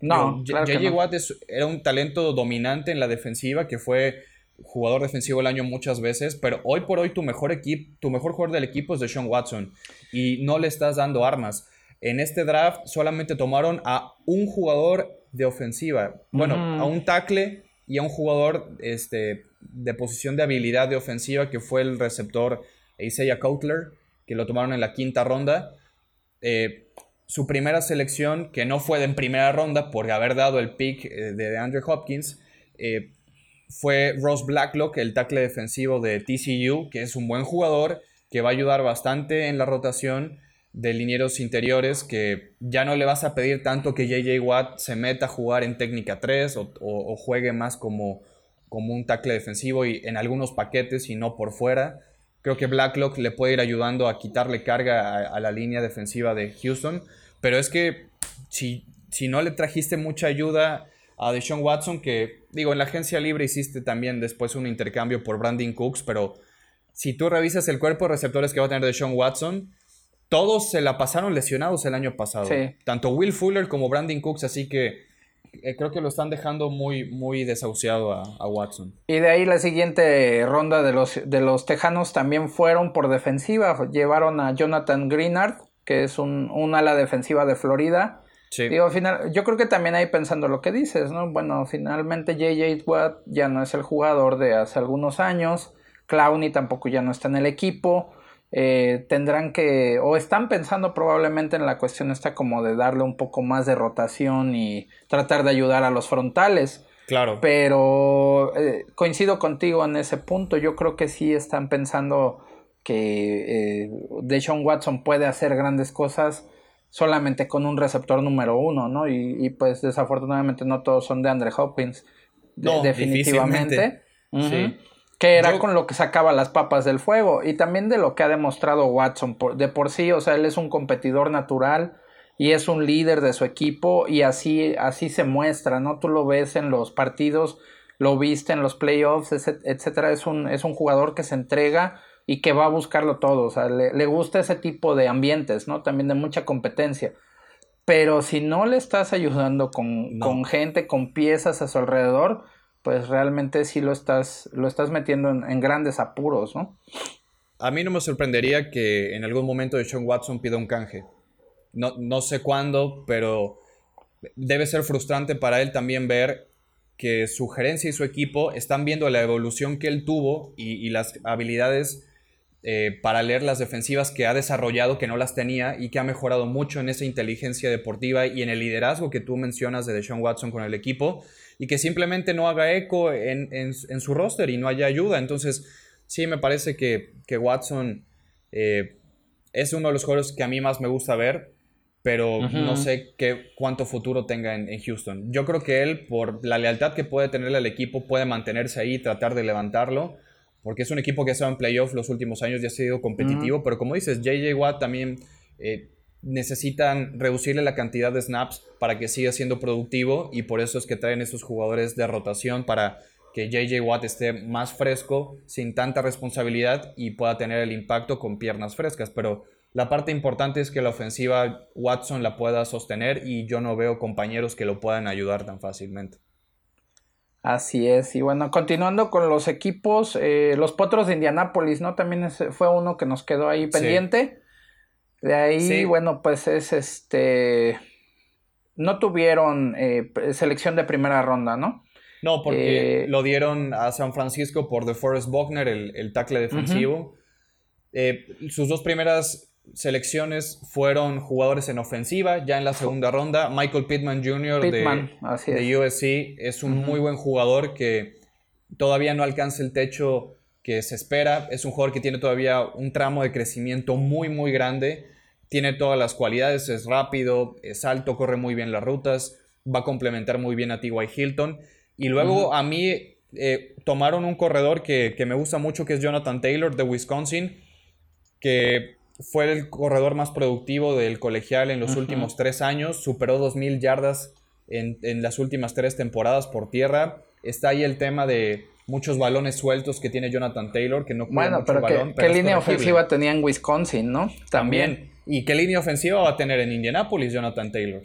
No, JJ Watt era un talento dominante en la defensiva, que fue jugador defensivo el año muchas veces, pero hoy por hoy tu mejor equipo, tu mejor jugador del equipo es de Sean Watson y no le estás dando armas. En este draft solamente tomaron a un jugador de ofensiva, bueno, a un tackle y a un jugador este, de posición de habilidad de ofensiva que fue el receptor Isaiah Coutler, que lo tomaron en la quinta ronda. Eh, su primera selección, que no fue de primera ronda por haber dado el pick eh, de Andrew Hopkins, eh, fue Ross Blacklock, el tackle defensivo de TCU, que es un buen jugador, que va a ayudar bastante en la rotación de linieros interiores, que ya no le vas a pedir tanto que JJ Watt se meta a jugar en técnica 3 o juegue más como como un tackle defensivo y en algunos paquetes y no por fuera. Creo que Blacklock le puede ir ayudando a quitarle carga a, la línea defensiva de Houston. Pero es que si, si no le trajiste mucha ayuda a Deshaun Watson, que digo, en la agencia libre hiciste también después un intercambio por Brandon Cooks, pero si tú revisas el cuerpo de receptores que va a tener Deshaun Watson, todos se la pasaron lesionados el año pasado. Tanto Will Fuller como Brandon Cooks, así que eh, creo que lo están dejando muy, muy desahuciado a, Watson. Y de ahí la siguiente ronda de los, de los Tejanos también fueron por defensiva. Llevaron a Jonathan Greenard, que es un, ala defensiva de Florida. Digo, final, yo creo que también ahí pensando lo que dices, ¿no? Bueno, finalmente JJ Watt ya no es el jugador de hace algunos años. Clowney tampoco ya no está en el equipo. Eh, tendrán que, o están pensando probablemente en la cuestión esta como de darle un poco más de rotación y tratar de ayudar a los frontales. Claro. Pero eh, coincido contigo en ese punto. Yo creo que sí están pensando que eh, Deshaun Watson puede hacer grandes cosas solamente con un receptor número uno, ¿no? Y, pues desafortunadamente no todos son de Andre Hopkins. definitivamente. Sí que era con lo que sacaba las papas del fuego y también de lo que ha demostrado Watson de por sí, o sea, él es un competidor natural y es un líder de su equipo y así, así se muestra, ¿no? Tú lo ves en los partidos, lo viste en los playoffs, etcétera, es un, es un jugador que se entrega y que va a buscarlo todo, o sea, le, gusta ese tipo de ambientes, ¿no? También de mucha competencia. Pero si no le estás ayudando con, con gente, con piezas a su alrededor, pues realmente sí lo estás, lo estás metiendo en, grandes apuros, ¿no? A mí no me sorprendería que en algún momento Sean Watson pida un canje. No, no sé cuándo, pero debe ser frustrante para él también ver que su gerencia y su equipo están viendo la evolución que él tuvo y, las habilidades eh, para leer las defensivas que ha desarrollado, que no las tenía y que ha mejorado mucho en esa inteligencia deportiva y en el liderazgo que tú mencionas de Sean Watson con el equipo y que simplemente no haga eco en, su roster y no haya ayuda. Entonces, sí, me parece que, Watson eh, es uno de los jugadores que a mí más me gusta ver, pero no sé qué, cuánto futuro tenga en, Houston. Yo creo que él, por la lealtad que puede tenerle al equipo, puede mantenerse ahí y tratar de levantarlo. Porque es un equipo que ha estado en playoff los últimos años y ha sido competitivo. Pero como dices, JJ Watt también eh, necesitan reducirle la cantidad de snaps para que siga siendo productivo y por eso es que traen esos jugadores de rotación para que JJ Watt esté más fresco, sin tanta responsabilidad y pueda tener el impacto con piernas frescas. Pero la parte importante es que la ofensiva Watson la pueda sostener y yo no veo compañeros que lo puedan ayudar tan fácilmente. Así es, y bueno, continuando con los equipos, eh, los Potros de Indianápolis, ¿no? También fue uno que nos quedó ahí pendiente. De ahí, bueno, pues es este. No tuvieron eh, selección de primera ronda, ¿no? No, porque eh, lo dieron a San Francisco por DeForest Buckner, el, el tackle defensivo. Eh, sus dos primeras selecciones fueron jugadores en ofensiva, ya en la segunda ronda. Michael Pittman Jr. de, de USC es un muy buen jugador que todavía no alcanza el techo que se espera. Es un jugador que tiene todavía un tramo de crecimiento muy, muy grande. Tiene todas las cualidades, es rápido, es alto, corre muy bien las rutas, va a complementar muy bien a T.Y. Hilton. Y luego a mí eh, tomaron un corredor que, me gusta mucho, que es Jonathan Taylor de Wisconsin, que fue el corredor más productivo del colegial en los últimos tres años, superó 2.000 yardas en, en, las últimas tres temporadas por tierra. Está ahí el tema de muchos balones sueltos que tiene Jonathan Taylor, que no bueno, mucho pero balón. ¿qué, ¿qué línea ofensiva tenía en Wisconsin, no? También. ¿Y qué línea ofensiva va a tener en Indianapolis Jonathan Taylor?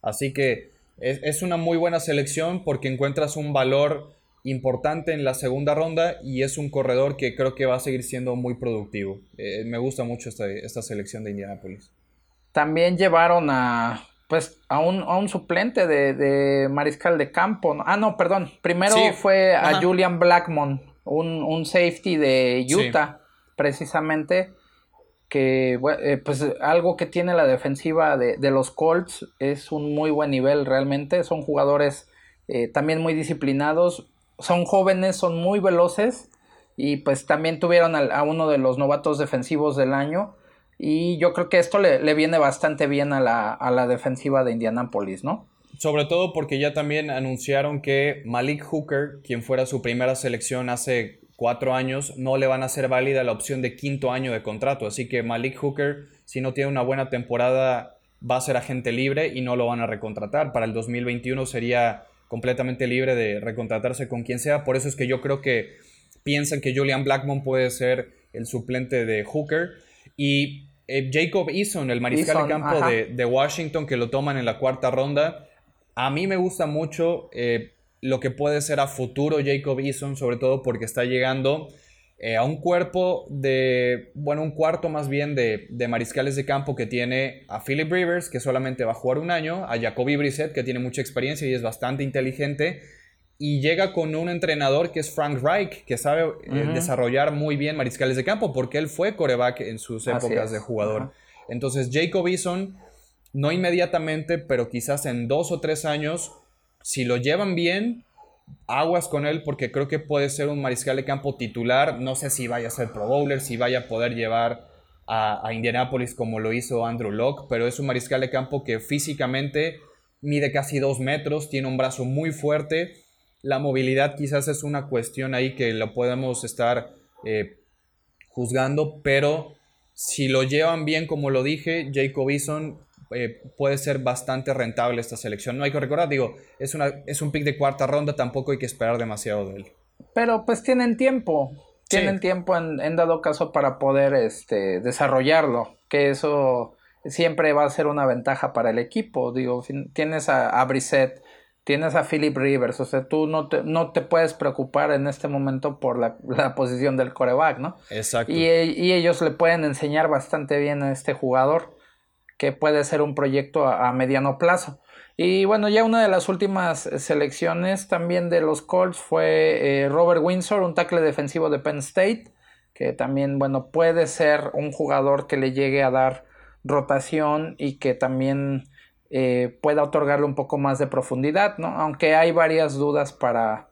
Así que es, es una muy buena selección porque encuentras un valor importante en la segunda ronda y es un corredor que creo que va a seguir siendo muy productivo. Eh, me gusta mucho esta, esta selección de Indianapolis. También llevaron a pues a un, a un suplente de, mariscal de campo. Ah, no, perdón. Primero fue a Julian Blackmon, un, safety de Utah, precisamente. Que eh, pues algo que tiene la defensiva de, los Colts es un muy buen nivel realmente. Son jugadores eh, también muy disciplinados son jóvenes, son muy veloces y pues también tuvieron a, uno de los novatos defensivos del año y yo creo que esto le, viene bastante bien a la, a la, defensiva de Indianapolis, ¿no? Sobre todo porque ya también anunciaron que Malik Hooker, quien fuera su primera selección hace cuatro años, no le van a hacer válida la opción de quinto año de contrato. Así que Malik Hooker, si no tiene una buena temporada, va a ser agente libre y no lo van a recontratar. Para el 2021 sería completamente libre de recontratarse con quien sea. Por eso es que yo creo que piensan que Julian Blackmon puede ser el suplente de Hooker. Y eh, Jacob Eason, el mariscal de campo de, Washington, que lo toman en la cuarta ronda. A mí me gusta mucho eh, lo que puede ser a futuro Jacob Eason, sobre todo porque está llegando eh, a un cuerpo de, bueno, un cuarto más bien de, mariscales de campo que tiene a Philip Rivers, que solamente va a jugar un año, a Jacoby Brissett, que tiene mucha experiencia y es bastante inteligente, y llega con un entrenador que es Frank Reich, que sabe eh, desarrollar muy bien mariscales de campo, porque él fue coreback en sus épocas de jugador. Entonces, Jacob Eason, no inmediatamente, pero quizás en dos o tres años, si lo llevan bien, aguas con él porque creo que puede ser un mariscal de campo titular. No sé si vaya a ser Pro Bowler, si vaya a poder llevar a, a Indianapolis como lo hizo Andrew Locke, pero es un mariscal de campo que físicamente mide casi dos metros, tiene un brazo muy fuerte. La movilidad quizás es una cuestión ahí que lo podemos estar eh, juzgando, pero si lo llevan bien, como lo dije, Jacob Eason eh, puede ser bastante rentable esta selección. No hay que recordar, digo, es, una, es un pick de cuarta ronda, tampoco hay que esperar demasiado de él. Pero pues tienen tiempo, tienen tiempo en, dado caso para poder este, desarrollarlo, que eso siempre va a ser una ventaja para el equipo. Digo, tienes a, a Brissett, tienes a Philip Rivers, o sea, tú no te, no te puedes preocupar en este momento por la, posición del coreback, ¿no? Exacto. Y, y, ellos le pueden enseñar bastante bien a este jugador que puede ser un proyecto a, mediano plazo. Y bueno, ya una de las últimas selecciones también de los Colts fue eh, Robert Windsor, un tackle defensivo de Penn State, que también, bueno, puede ser un jugador que le llegue a dar rotación y que también eh, pueda otorgarle un poco más de profundidad, ¿no? Aunque hay varias dudas para,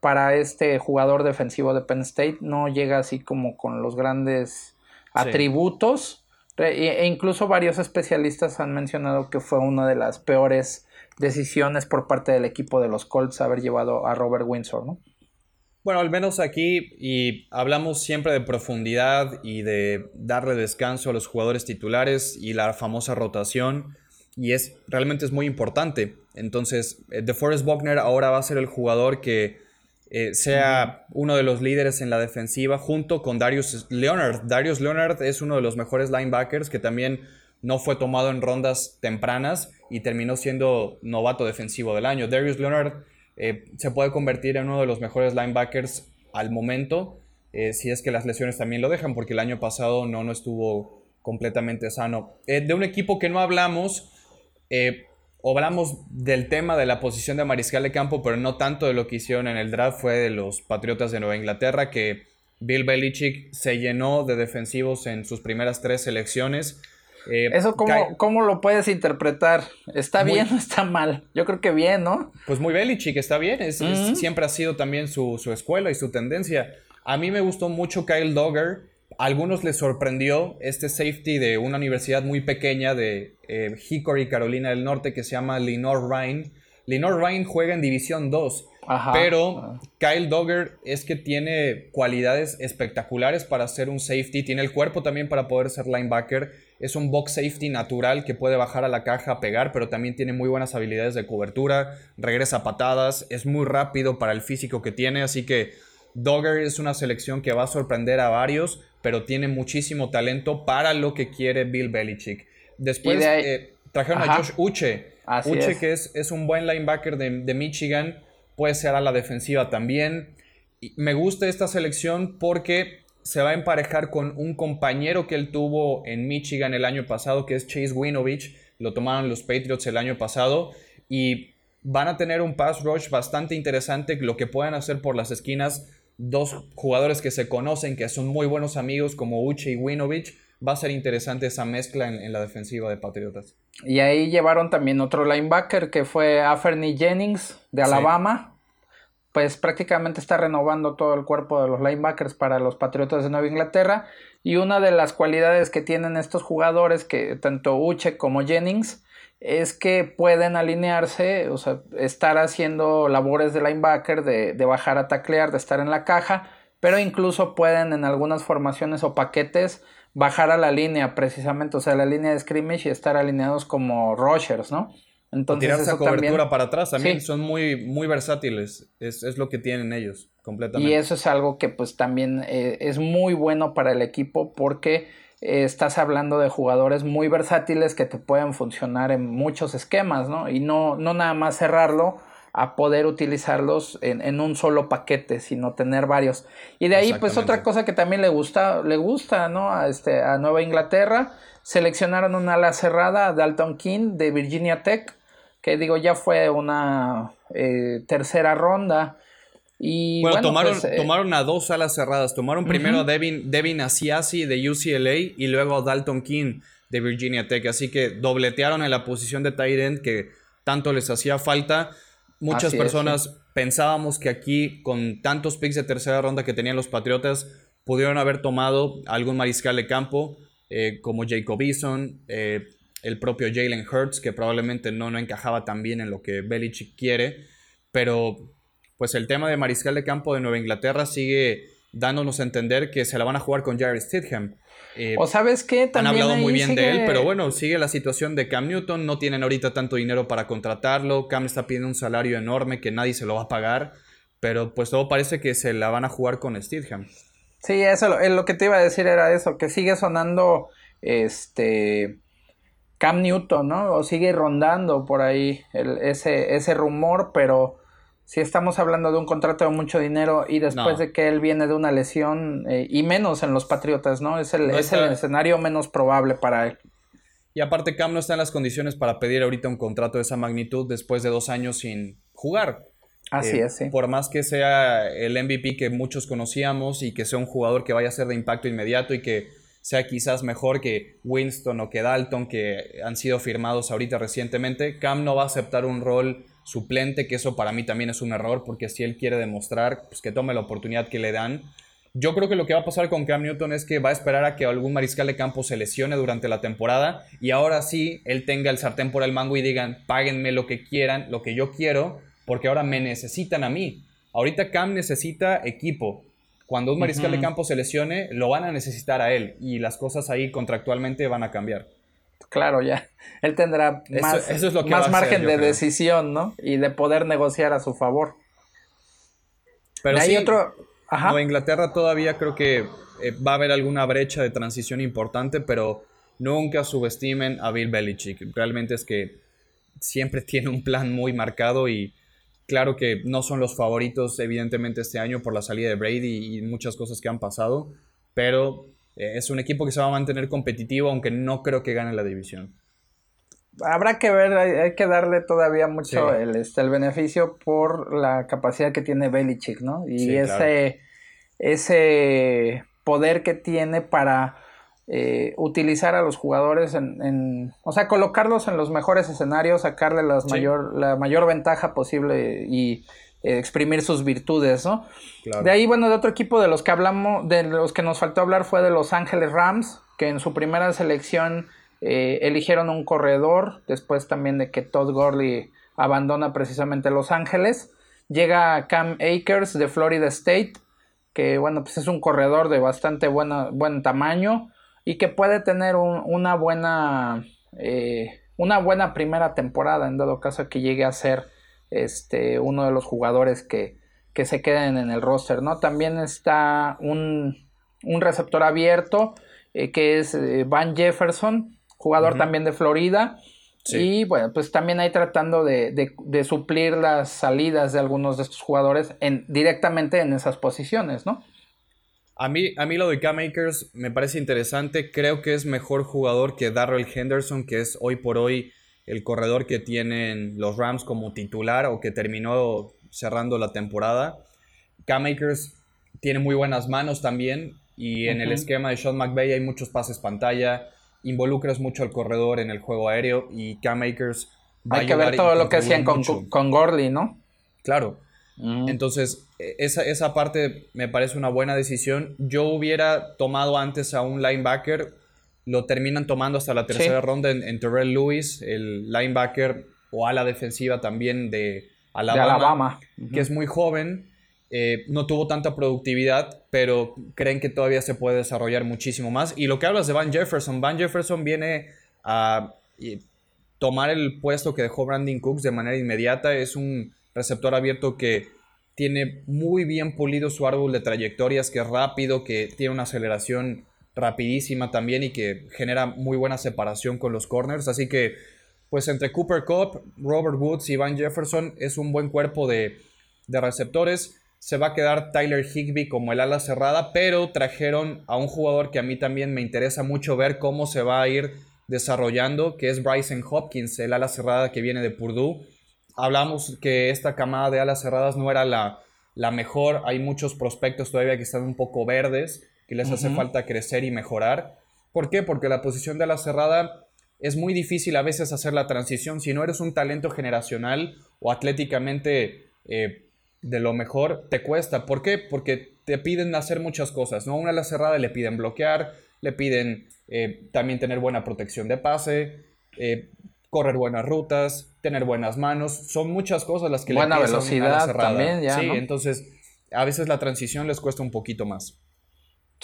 para este jugador defensivo de Penn State, no llega así como con los grandes atributos. E incluso varios especialistas han mencionado que fue una de las peores decisiones por parte del equipo de los Colts haber llevado a Robert Windsor, ¿no? Bueno, al menos aquí, y hablamos siempre de profundidad y de darle descanso a los jugadores titulares y la famosa rotación, y es realmente es muy importante. Entonces, eh, DeForest Buckner ahora va a ser el jugador que eh, sea uno de los líderes en la defensiva junto con Darius Leonard. Darius Leonard es uno de los mejores linebackers que también no fue tomado en rondas tempranas y terminó siendo novato defensivo del año. Darius Leonard eh, se puede convertir en uno de los mejores linebackers al momento, eh, si es que las lesiones también lo dejan, porque el año pasado no, no estuvo completamente sano. de un equipo que no hablamos, hablamos del tema de la posición de mariscal de campo, pero no tanto de lo que hicieron en el draft, fue de los Patriotas de Nueva Inglaterra, que Bill Belichick se llenó de defensivos en sus primeras tres selecciones. Eh, ¿Eso cómo, lo puedes interpretar? ¿Está bien o está mal? Yo creo que bien, ¿no? Pues muy Belichick, está bien. Es, siempre ha sido también su, escuela y su tendencia. A mí me gustó mucho Kyle Dogger. A algunos les sorprendió este safety de una universidad muy pequeña de eh, Hickory, Carolina del Norte, que se llama Lenore Ryan. Lenore Ryan juega en División 2 pero Kyle Dogger es que tiene cualidades espectaculares para ser un safety, tiene el cuerpo también para poder ser linebacker, es un box safety natural que puede bajar a la caja a pegar, pero también tiene muy buenas habilidades de cobertura, regresa patadas, es muy rápido para el físico que tiene, así que Dogger es una selección que va a sorprender a varios, pero tiene muchísimo talento para lo que quiere Bill Belichick. Después eh, trajeron a Josh Uche, Uche que es, es, un buen linebacker de, de Michigan puede ser a la defensiva también. me gusta esta selección porque se va a emparejar con un compañero que él tuvo en Michigan el año pasado, que es Chase Winovich. Lo tomaron los Patriots el año pasado y van a tener un pass rush bastante interesante. Lo que pueden hacer por las esquinas, dos jugadores que se conocen, que son muy buenos amigos, como Uche y Winovich. Va a ser interesante esa mezcla en, la defensiva de Patriotas. Y ahí llevaron también otro linebacker que fue Aferny Jennings de Alabama. Pues prácticamente está renovando todo el cuerpo de los linebackers para los Patriotas de Nueva Inglaterra. Y una de las cualidades que tienen estos jugadores, que tanto Uche como Jennings, es que pueden alinearse, o sea, estar haciendo labores de linebacker, de, de bajar a taclear, de estar en la caja, pero incluso pueden en algunas formaciones o paquetes bajar a la línea precisamente, o sea, la línea de scrimmage y estar alineados como rushers, ¿no? Entonces, tirarse a cobertura para atrás también son muy, muy versátiles, es, es, lo que tienen ellos completamente. Y eso es algo que pues también eh, es muy bueno para el equipo porque estás hablando de jugadores muy versátiles que te pueden funcionar en muchos esquemas, ¿no? Y no, no nada más cerrarlo a poder utilizarlos en, un solo paquete, sino tener varios. Y de ahí, pues otra cosa que también le gusta, le gusta, ¿no? A, este, a Nueva Inglaterra, seleccionaron una ala cerrada, Dalton King, de Virginia Tech, que digo, ya fue una eh, tercera ronda. Y bueno, tomaron, pues, eh, tomaron a dos alas cerradas. Tomaron primero a Devin, Devin Asiasi de UCLA y luego a Dalton King de Virginia Tech. Así que dobletearon en la posición de tight end que tanto les hacía falta. Muchas personas pensábamos que aquí, con tantos picks de tercera ronda que tenían los Patriotas, pudieron haber tomado algún mariscal de campo, eh, como Jacob Eason, eh, el propio Jalen Hurts, que probablemente no, no encajaba tan bien en lo que Belichick quiere, pero pues el tema de mariscal de campo de Nueva Inglaterra sigue dándonos a entender que se la van a jugar con Jared Stidham. Eh, o sabes qué, han hablado muy bien de él, pero bueno, sigue la situación de Cam Newton, no tienen ahorita tanto dinero para contratarlo, Cam está pidiendo un salario enorme que nadie se lo va a pagar, pero pues todo parece que se la van a jugar con Stidham. Sí, eso lo, lo que te iba a decir era eso, que sigue sonando este Cam Newton, ¿no? O sigue rondando por ahí ese, ese rumor, pero si estamos hablando de un contrato de mucho dinero y después de que él viene de una lesión eh, y menos en los Patriotas, ¿no? Es el, es el escenario menos probable para él. Y aparte Cam no está en las condiciones para pedir ahorita un contrato de esa magnitud después de dos años sin jugar. Así eh, es, sí. Por más que sea el MVP que muchos conocíamos y que sea un jugador que vaya a ser de impacto inmediato y que sea quizás mejor que Winston o que Dalton que han sido firmados ahorita recientemente, Cam no va a aceptar un rol suplente, que eso para mí también es un error, porque si él quiere demostrar, pues que tome la oportunidad que le dan. Yo creo que lo que va a pasar con Cam Newton es que va a esperar a que algún mariscal de campo se lesione durante la temporada y ahora sí él tenga el sartén por el mango y digan, páguenme lo que quieran, lo que yo quiero, porque ahora me necesitan a mí. Ahorita Cam necesita equipo. Cuando un mariscal de campo se lesione, lo van a necesitar a él y las cosas ahí contractualmente van a cambiar claro, ya. Él tendrá más, margen de decisión, ¿no? Y de poder negociar a su favor. Pero hay otro. Ajá. Inglaterra todavía creo que eh, va a haber alguna brecha de transición importante, pero nunca subestimen a Bill Belichick. Realmente es que siempre <laughs> tiene un plan muy marcado y claro que no son los favoritos, evidentemente, este año por la salida de Brady y muchas cosas que han pasado, pero es un equipo que se va a mantener competitivo, aunque no creo que gane la división. Habrá que ver, hay, que darle todavía mucho el, este, el beneficio por la capacidad que tiene Belichick, ¿no? Y ese, ese poder que tiene para eh, utilizar a los jugadores en, o sea, colocarlos en los mejores escenarios, sacarle las mayor, la mayor ventaja posible y eh, exprimir sus virtudes, ¿no? De ahí, bueno, de otro equipo de los que hablamos, de los que nos faltó hablar fue de Los Ángeles Rams, que en su primera selección eh, eligieron un corredor, después también de que Todd Gurley abandona precisamente Los Ángeles. Llega Cam Akers de Florida State, que bueno, pues es un corredor de bastante buena, buen tamaño y que puede tener una buena eh, una buena primera temporada en dado caso que llegue a ser este uno de los jugadores que, que se queden en el roster no también está un, un receptor abierto eh, que es eh, Van Jefferson jugador también de Florida. Y bueno pues también ahí tratando de, de, suplir las salidas de algunos de estos jugadores en, directamente en esas posiciones no a mí, a mí lo de Cam Akers me parece interesante. Creo que es mejor jugador que Darrell Henderson, que es hoy por hoy el corredor que tienen los Rams como titular o que terminó cerrando la temporada. Cam Akers tiene muy buenas manos también y en el esquema de Sean McVay hay muchos pases pantalla, involucras mucho al corredor en el juego aéreo y Cam Akers va Hay que ver todo lo que hacían con, con ¿no? Claro. Mm. Entonces, e, esa, esa, parte me parece una buena decisión. Yo hubiera tomado antes a un linebacker, lo terminan tomando hasta la tercera ronda en, Terrell Lewis, el linebacker o ala defensiva también de Alabama, que es muy joven. Eh, no tuvo tanta productividad, pero creen que todavía se puede desarrollar muchísimo más. Y lo que hablas de Van Jefferson, Van Jefferson viene a tomar el puesto que dejó Brandon Cooks de manera inmediata. Es un receptor abierto que tiene muy bien pulido su árbol de trayectorias, que es rápido, que tiene una aceleración rapidísima también y que genera muy buena separación con los corners. Así que, pues entre Cooper Cup, Robert Woods y Van Jefferson es un buen cuerpo de, de receptores. Se va a quedar Tyler Higby como el ala cerrada, pero trajeron a un jugador que a mí también me interesa mucho ver cómo se va a ir desarrollando, que es Bryson Hopkins, el ala cerrada que viene de Purdue hablamos que esta camada de alas cerradas no era la, la mejor. Hay muchos prospectos todavía que están un poco verdes, que les hace falta crecer y mejorar. ¿Por qué? Porque la posición de ala cerrada es muy difícil a veces hacer la transición. Si no eres un talento generacional o atléticamente eh, de lo mejor, te cuesta. ¿Por qué? Porque te piden hacer muchas cosas. ¿no? Una ala cerrada le piden bloquear, le piden eh, también tener buena protección de pase, eh, correr buenas rutas, tener buenas manos, son muchas cosas las que Buena velocidad también, ya. Sí, entonces a veces la transición les cuesta un poquito más.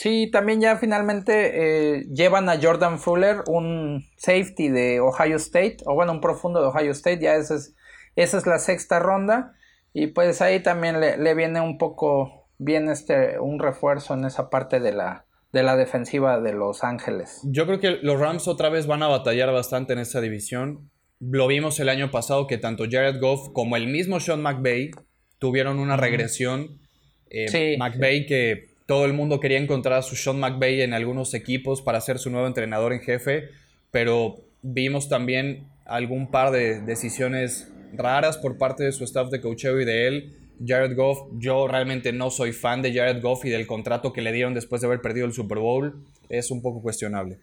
Sí, también ya finalmente eh, llevan a Jordan Fuller, un safety de Ohio State, o bueno, un profundo de Ohio State, ya esa es, esa es la sexta ronda, y pues ahí también le, le viene un poco bien este, un refuerzo en esa parte de la, de la defensiva de Los Ángeles. Yo creo que los Rams otra vez van a batallar bastante en esta división. Lo vimos el año pasado que tanto Jared Goff como el mismo Sean McVay tuvieron una regresión. Eh, McVay que todo el mundo quería encontrar a su Sean McVay en algunos equipos para ser su nuevo entrenador en jefe, pero vimos también algún par de decisiones raras por parte de su staff de coacheo y de él Jared Goff, yo realmente no soy fan de Jared Goff y del contrato que le dieron después de haber perdido el Super Bowl. Es un poco cuestionable.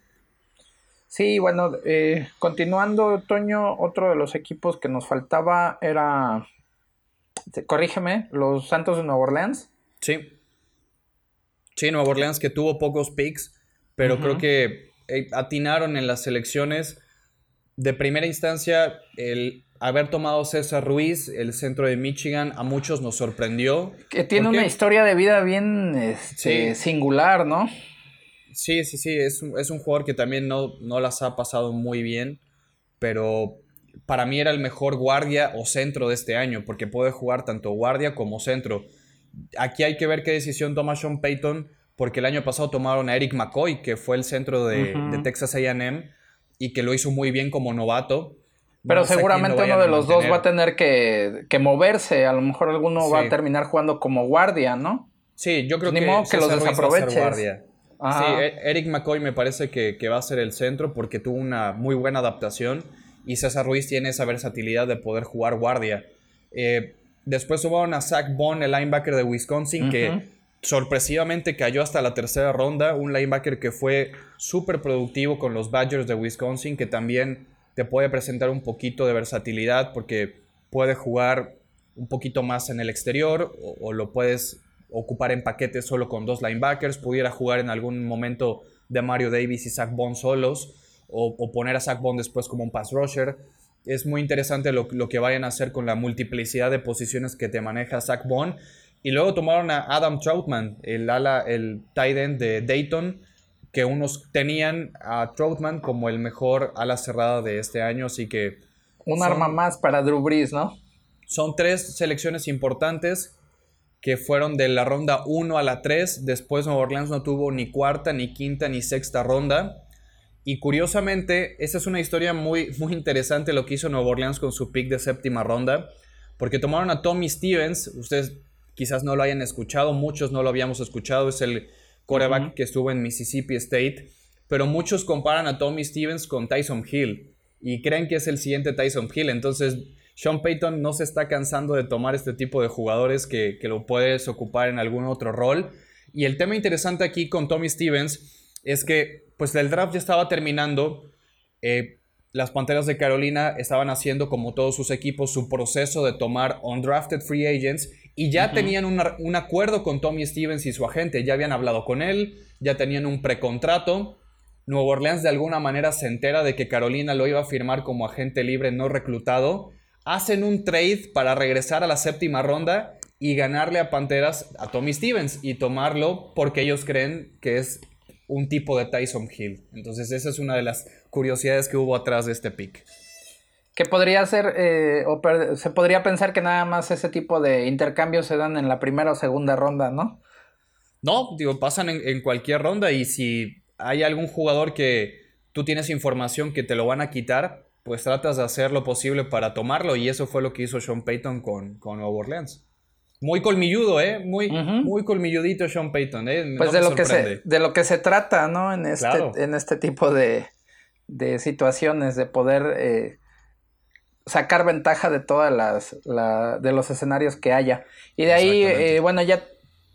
Sí, bueno, eh, continuando, Toño, otro de los equipos que nos faltaba era, corrígeme, los Santos de Nueva Orleans. Sí. Sí, Nueva Orleans que tuvo pocos picks, pero creo que eh, atinaron en las elecciones. De primera instancia, el haber tomado César Ruiz, el centro de Michigan, a muchos nos sorprendió. Que tiene una historia de vida bien este, singular, ¿no? Sí, sí, sí, es un, es un jugador que también no, no, las ha pasado muy bien, pero para mí era el mejor guardia o centro de este año, porque puede jugar tanto guardia como centro. Aquí hay que ver qué decisión toma Sean Payton, porque el año pasado tomaron a Eric McCoy, que fue el centro de, de Texas AM, y que lo hizo muy bien como novato pero seguramente uno de los dos va a tener que, moverse. A lo mejor alguno va a terminar jugando como guardia, ¿no? Sí, yo creo que, que los desaproveches. Sí, e- Eric McCoy me parece que, va a ser el centro porque tuvo una muy buena adaptación y César Ruiz tiene esa versatilidad de poder jugar guardia. Eh, después subaron a Zach Bond, el linebacker de Wisconsin, que sorpresivamente cayó hasta la tercera ronda, un linebacker que fue súper productivo con los Badgers de Wisconsin, que también te puede presentar un poquito de versatilidad porque puede jugar un poquito más en el exterior o, lo puedes ocupar en paquetes solo con dos linebackers, pudiera jugar en algún momento de Mario Davis y Zach Bond solos o, poner a Zach Bond después como un pass rusher. Es muy interesante lo, lo, que vayan a hacer con la multiplicidad de posiciones que te maneja Zach Bond. Y luego tomaron a Adam Troutman, el ala, el tight end de Dayton, que unos tenían a Troutman como el mejor ala cerrada de este año, así que... Un arma más para Drew Brees, ¿no? Son tres selecciones importantes que fueron de la ronda 1 a la 3. Después Nueva Orleans no tuvo ni cuarta, ni quinta, ni sexta ronda. Y curiosamente, esa es una historia muy, muy interesante lo que hizo Nueva Orleans con su pick de séptima ronda. Porque tomaron a Tommy Stevens. Ustedes quizás no lo hayan escuchado, muchos no lo habíamos escuchado. Es el coreback que estuvo en Mississippi State. Pero muchos comparan a Tommy Stevens con Tyson Hill. Y creen que es el siguiente Tyson Hill. Entonces sean Payton no se está cansando de tomar este tipo de jugadores que, lo puedes ocupar en algún otro rol. Y el tema interesante aquí con Tommy Stevens es que pues el draft ya estaba terminando. Eh, las Panteras de Carolina estaban haciendo, como todos sus equipos, su proceso de tomar undrafted free agents y ya tenían un acuerdo con Tommy Stevens y su agente. Ya habían hablado con él, ya tenían un precontrato. Nuevo Orleans de alguna manera se entera de que Carolina lo iba a firmar como agente libre no reclutado hacen un trade para regresar a la séptima ronda y ganarle a Panteras a Tommy Stevens y tomarlo porque ellos creen que es un tipo de Tyson Hill. Entonces esa es una de las curiosidades que hubo atrás de este pick. Que podría ser, eh, o se podría pensar que nada más ese tipo de intercambios se dan en la primera o segunda ronda, ¿no? No, digo, pasan en, en cualquier ronda y si hay algún jugador que tú tienes información que te lo van a quitar, pues tratas de hacer lo posible para tomarlo y eso fue lo que hizo Sean Payton con, con Orleans. Muy colmilludo, ¿eh? Muy, muy colmilludito Sean Payton, ¿eh? Pues de, lo que se, de lo que se trata, ¿no? En este, en este tipo de, de situaciones, de poder eh, sacar ventaja de todas las, de los escenarios que haya. Y de ahí, eh, bueno, ya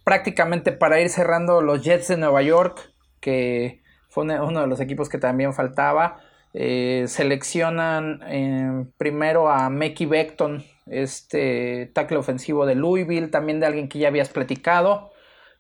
prácticamente para ir cerrando los Jets de Nueva York, que fue uno de los equipos que también faltaba. Eh, seleccionan eh, primero a Mekki Beckton, este tackle ofensivo de Louisville, también de alguien que ya habías platicado.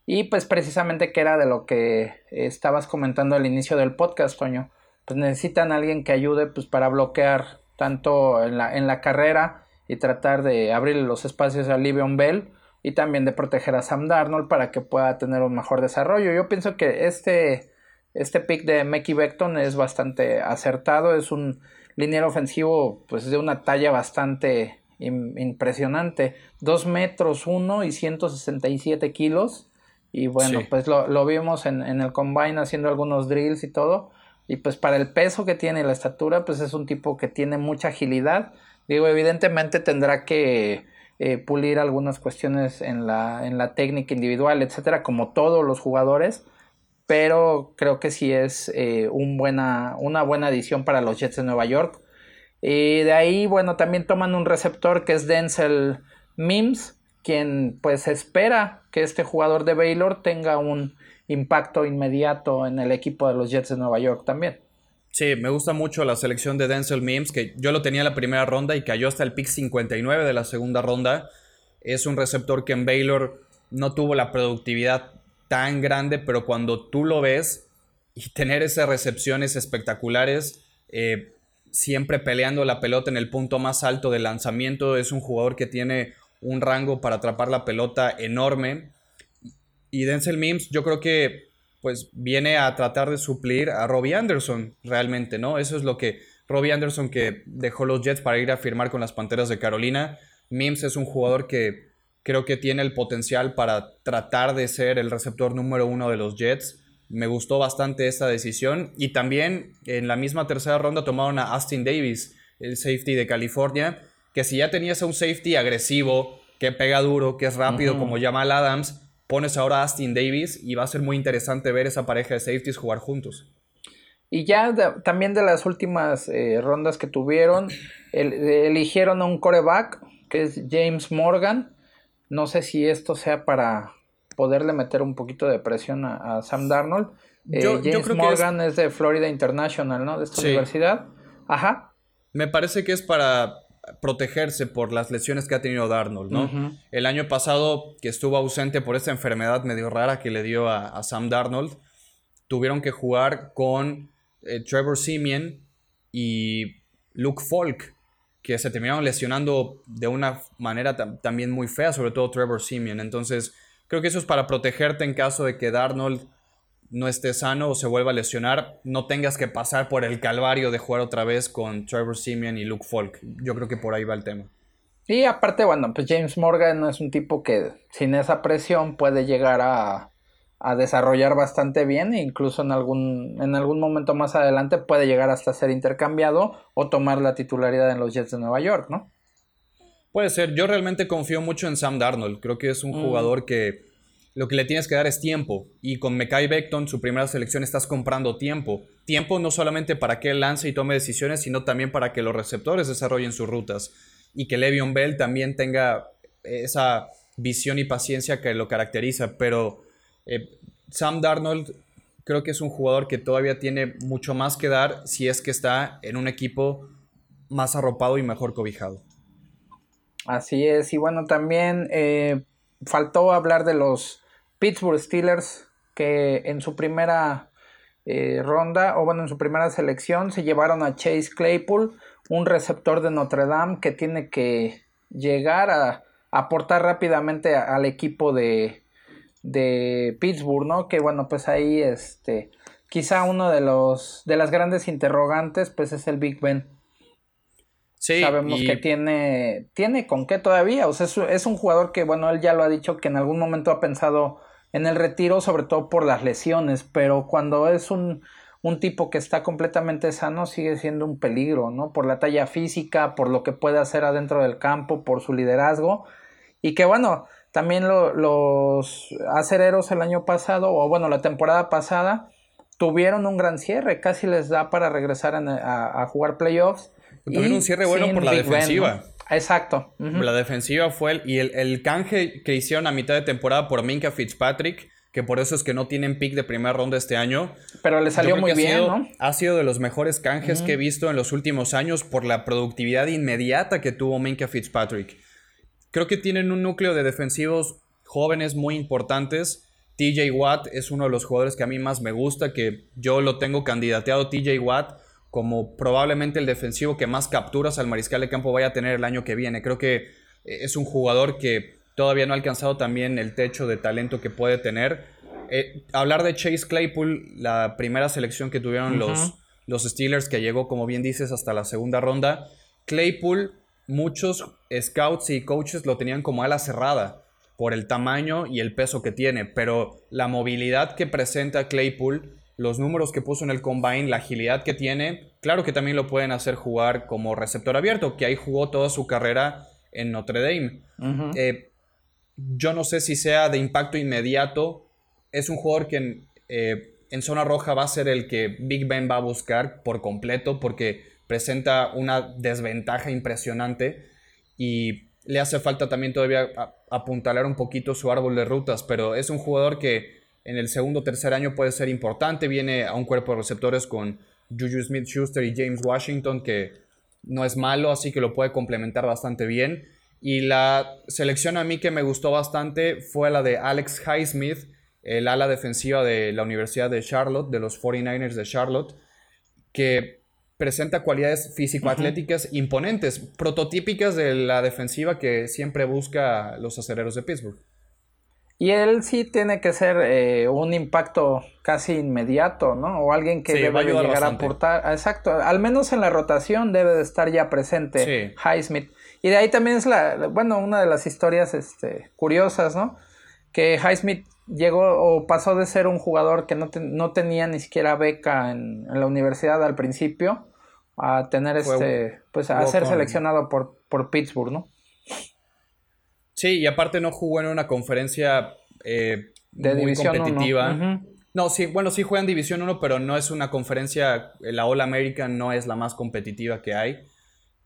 Y pues precisamente que era de lo que estabas comentando al inicio del podcast, Toño. Pues necesitan a alguien que ayude pues para bloquear tanto en la, en la carrera y tratar de abrir los espacios a Livion Bell y también de proteger a Sam Darnold para que pueda tener un mejor desarrollo. Yo pienso que este este pick de Mekki Beckton es bastante acertado, es un liniero ofensivo pues de una talla bastante impresionante, 2 metros 1 y 167 kilos. Y bueno pues lo, vimos en, el combine haciendo algunos drills y todo. Y pues para el peso que tiene y la estatura pues es un tipo que tiene mucha agilidad, digo evidentemente tendrá que eh, pulir algunas cuestiones en la, en la técnica individual, etcétera, como todos los jugadores, pero creo que sí es eh, una buena adición para los Jets de Nueva York. Y de ahí, bueno, también toman un receptor que es Denzel Mims, quien pues espera que este jugador de Baylor tenga un impacto inmediato en el equipo de los Jets de Nueva York también. Sí, me gusta mucho la selección de Denzel Mims, que yo lo tenía en la primera ronda y cayó hasta el pick 59 de la segunda ronda. Es un receptor que en Baylor no tuvo la productividad tan grande, pero cuando tú lo ves y tener esas recepciones espectaculares, eh, siempre peleando la pelota en el punto más alto del lanzamiento, es un jugador que tiene un rango para atrapar la pelota enorme. Y Denzel Mims, yo creo que pues viene a tratar de suplir a Robbie Anderson realmente, ¿no? Eso es lo que Robbie Anderson que dejó los Jets para ir a firmar con las Panteras de Carolina. Mims es un jugador que Creo que tiene el potencial para tratar de ser el receptor número uno de los Jets. Me gustó bastante esta decisión. Y también en la misma tercera ronda tomaron a Austin Davis, el safety de California, que si ya tenías a un safety agresivo, que pega duro, que es rápido como Jamal Adams, pones ahora a Austin Davis y va a ser muy interesante ver esa pareja de safeties jugar juntos. Y ya también de las últimas eh, rondas que tuvieron, eligieron a un coreback, que es James Morgan, no sé si esto sea para poderle meter un poquito de presión a, Sam Darnold. Eh, James Morgan es... de Florida International, ¿no? De esta universidad. Ajá. Me parece que es para protegerse por las lesiones que ha tenido Darnold, ¿no? El año pasado, que estuvo ausente por esta enfermedad medio rara que le dio a, Sam Darnold, tuvieron que jugar con eh, Trevor Simeon y Luke Falk, que se terminaron lesionando de una manera también muy fea, sobre todo Trevor Simeon. Entonces, creo que eso es para protegerte en caso de que Darnold no esté sano o se vuelva a lesionar, no tengas que pasar por el calvario de jugar otra vez con Trevor Simeon y Luke Falk. Yo creo que por ahí va el tema. Y aparte, bueno, pues James Morgan es un tipo que sin esa presión puede llegar a, a desarrollar bastante bien e incluso en algún, en algún momento más adelante puede llegar hasta ser intercambiado o tomar la titularidad en los Jets de Nueva York, ¿no? Puede ser, yo realmente confío mucho en Sam Darnold, creo que es un mm. jugador que lo que le tienes que dar es tiempo y con Mekai Beckton, su primera selección, estás comprando tiempo. Tiempo no solamente para que él lance y tome decisiones, sino también para que los receptores desarrollen sus rutas y que Le'Veon Bell también tenga esa visión y paciencia que lo caracteriza, pero eh, Sam Darnold creo que es un jugador que todavía tiene mucho más que dar si es que está en un equipo más arropado y mejor cobijado. Así es, y bueno, también eh, faltó hablar de los Pittsburgh Steelers que en su primera eh, ronda, o bueno, en su primera selección, se llevaron a Chase Claypool, un receptor de Notre Dame que tiene que llegar a aportar rápidamente al equipo de, de Pittsburgh, ¿no? Que bueno, pues ahí este quizá uno de los de las grandes interrogantes pues es el Big Ben. Sí, Sabemos que tiene tiene con qué todavía, o sea, es, un jugador que bueno, él ya lo ha dicho que en algún momento ha pensado en el retiro, sobre todo por las lesiones, pero cuando es un un tipo que está completamente sano sigue siendo un peligro, ¿no? Por la talla física, por lo que puede hacer adentro del campo, por su liderazgo. Y que bueno, también los acereros el año pasado, o bueno, la temporada pasada, tuvieron un gran cierre, casi les da para regresar a, jugar playoffs. Tuvieron un cierre bueno por la defensiva. Exacto. La defensiva fue el, y el, canje que hicieron a mitad de temporada por Minka Fitzpatrick, que por eso es que no tienen pick de primera ronda este año. Pero le salió muy bien, ¿no? Ha sido de los mejores canjes que he visto en los últimos años por la productividad inmediata que tuvo Minka Fitzpatrick. Creo que tienen un núcleo de defensivos jóvenes muy importantes. TJ Watt es uno de los jugadores que a mí más me gusta, que yo lo tengo candidateado TJ Watt como probablemente el defensivo que más capturas al mariscal de campo vaya a tener el año que viene. Creo que eh, es un jugador que todavía no ha alcanzado también el techo de talento que puede tener. Eh, hablar de Chase Claypool, la primera selección que tuvieron los, los Steelers, que llegó, como bien dices, hasta la segunda ronda. Claypool muchos scouts y coaches lo tenían como ala cerrada por el tamaño y el peso que tiene, pero la movilidad que presenta Claypool, los números que puso en el combine, la agilidad que tiene, claro que también lo pueden hacer jugar como receptor abierto, que ahí jugó toda su carrera en Notre Dame. Eh, yo no sé si sea de impacto inmediato, es un jugador que en, eh, en zona roja va a ser el que Big Ben va a buscar por completo, porque presenta una desventaja impresionante y le hace falta también todavía apuntalar un poquito su árbol de rutas, pero es un jugador que en el segundo o tercer año puede ser importante, viene a un cuerpo de receptores con Juju Smith-Schuster y James Washington, que no es malo, así que lo puede complementar bastante bien. Y la selección a mí que me gustó bastante fue la de Alex Highsmith, el ala defensiva de la Universidad de Charlotte, de los 49ers de Charlotte, que presenta cualidades físico-atléticas imponentes, prototípicas de la defensiva que siempre busca los acereros de Pittsburgh. Y él sí tiene que ser eh, un impacto casi inmediato, ¿no? O alguien que debe llegar a aportar. Exacto, al menos en la rotación debe de estar ya presente Highsmith. Y de ahí también es la, bueno, una de las historias este, curiosas, ¿no? Que Highsmith llegó o pasó de ser un jugador que no, no tenía ni siquiera beca en, en, la universidad al principio a tener este, pues a ser seleccionado por, por Pittsburgh, ¿no? Sí, y aparte no jugó en una conferencia eh, de muy división competitiva. No, sí, bueno, sí juega en División 1, pero no es una conferencia, la All American no es la más competitiva que hay,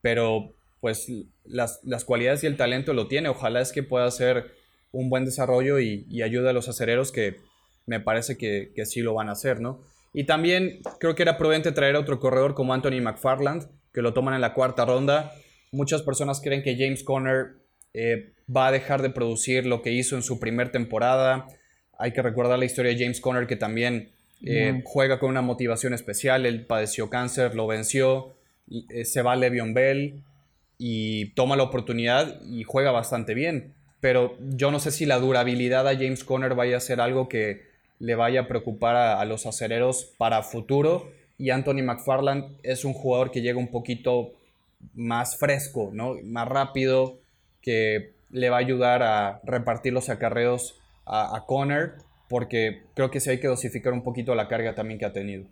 pero pues las, las cualidades y el talento lo tiene. Ojalá es que pueda ser un buen desarrollo y, y ayude a los acereros que me parece que, que, sí lo van a hacer, ¿no? Y también creo que era prudente traer a otro corredor como Anthony McFarland, que lo toman en la cuarta ronda. Muchas personas creen que James Conner eh, va a dejar de producir lo que hizo en su primer temporada. Hay que recordar la historia de James Conner, que también eh, juega con una motivación especial. Él padeció cáncer, lo venció, eh, se va a Le'Veon Bell y toma la oportunidad y juega bastante bien. Pero yo no sé si la durabilidad a James Conner vaya a ser algo que le vaya a preocupar a, los acereros para futuro. Y Anthony McFarland es un jugador que llega un poquito más fresco, ¿no? más rápido, que le va a ayudar a repartir los acarreos a, Conner, porque creo que sí hay que dosificar un poquito la carga también que ha tenido.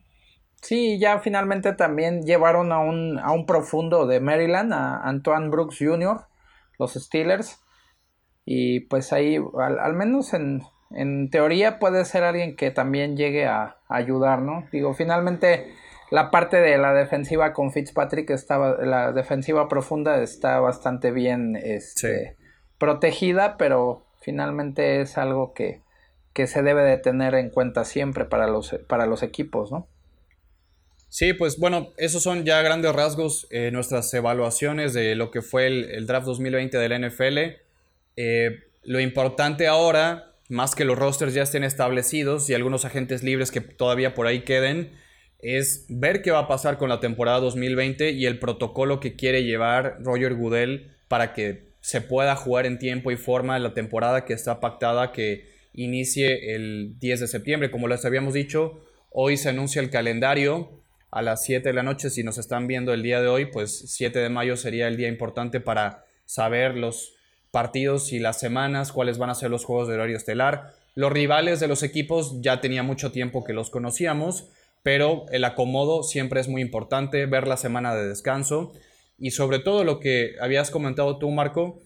Sí, ya finalmente también llevaron a un, a un profundo de Maryland, a Antoine Brooks Jr., los Steelers. Y pues ahí, al, menos en, en, teoría, puede ser alguien que también llegue a, ayudar, ¿no? Digo, finalmente la parte de la defensiva con Fitzpatrick estaba, la defensiva profunda está bastante bien este, protegida, pero finalmente es algo que, que, se debe de tener en cuenta siempre para los, para los equipos, ¿no? Sí, pues bueno, esos son ya grandes rasgos eh, nuestras evaluaciones de lo que fue el, el draft 2020 del NFL. Eh, lo importante ahora, más que los rosters ya estén establecidos y algunos agentes libres que todavía por ahí queden, es ver qué va a pasar con la temporada 2020 y el protocolo que quiere llevar Roger Goodell para que se pueda jugar en tiempo y forma la temporada que está pactada que inicie el 10 de septiembre. Como les habíamos dicho, hoy se anuncia el calendario a las 7 de la noche. Si nos están viendo el día de hoy, pues 7 de mayo sería el día importante para saber los partidos y las semanas, cuáles van a ser los juegos de horario estelar. Los rivales de los equipos ya tenía mucho tiempo que los conocíamos, pero el acomodo siempre es muy importante, ver la semana de descanso y sobre todo lo que habías comentado tú, Marco,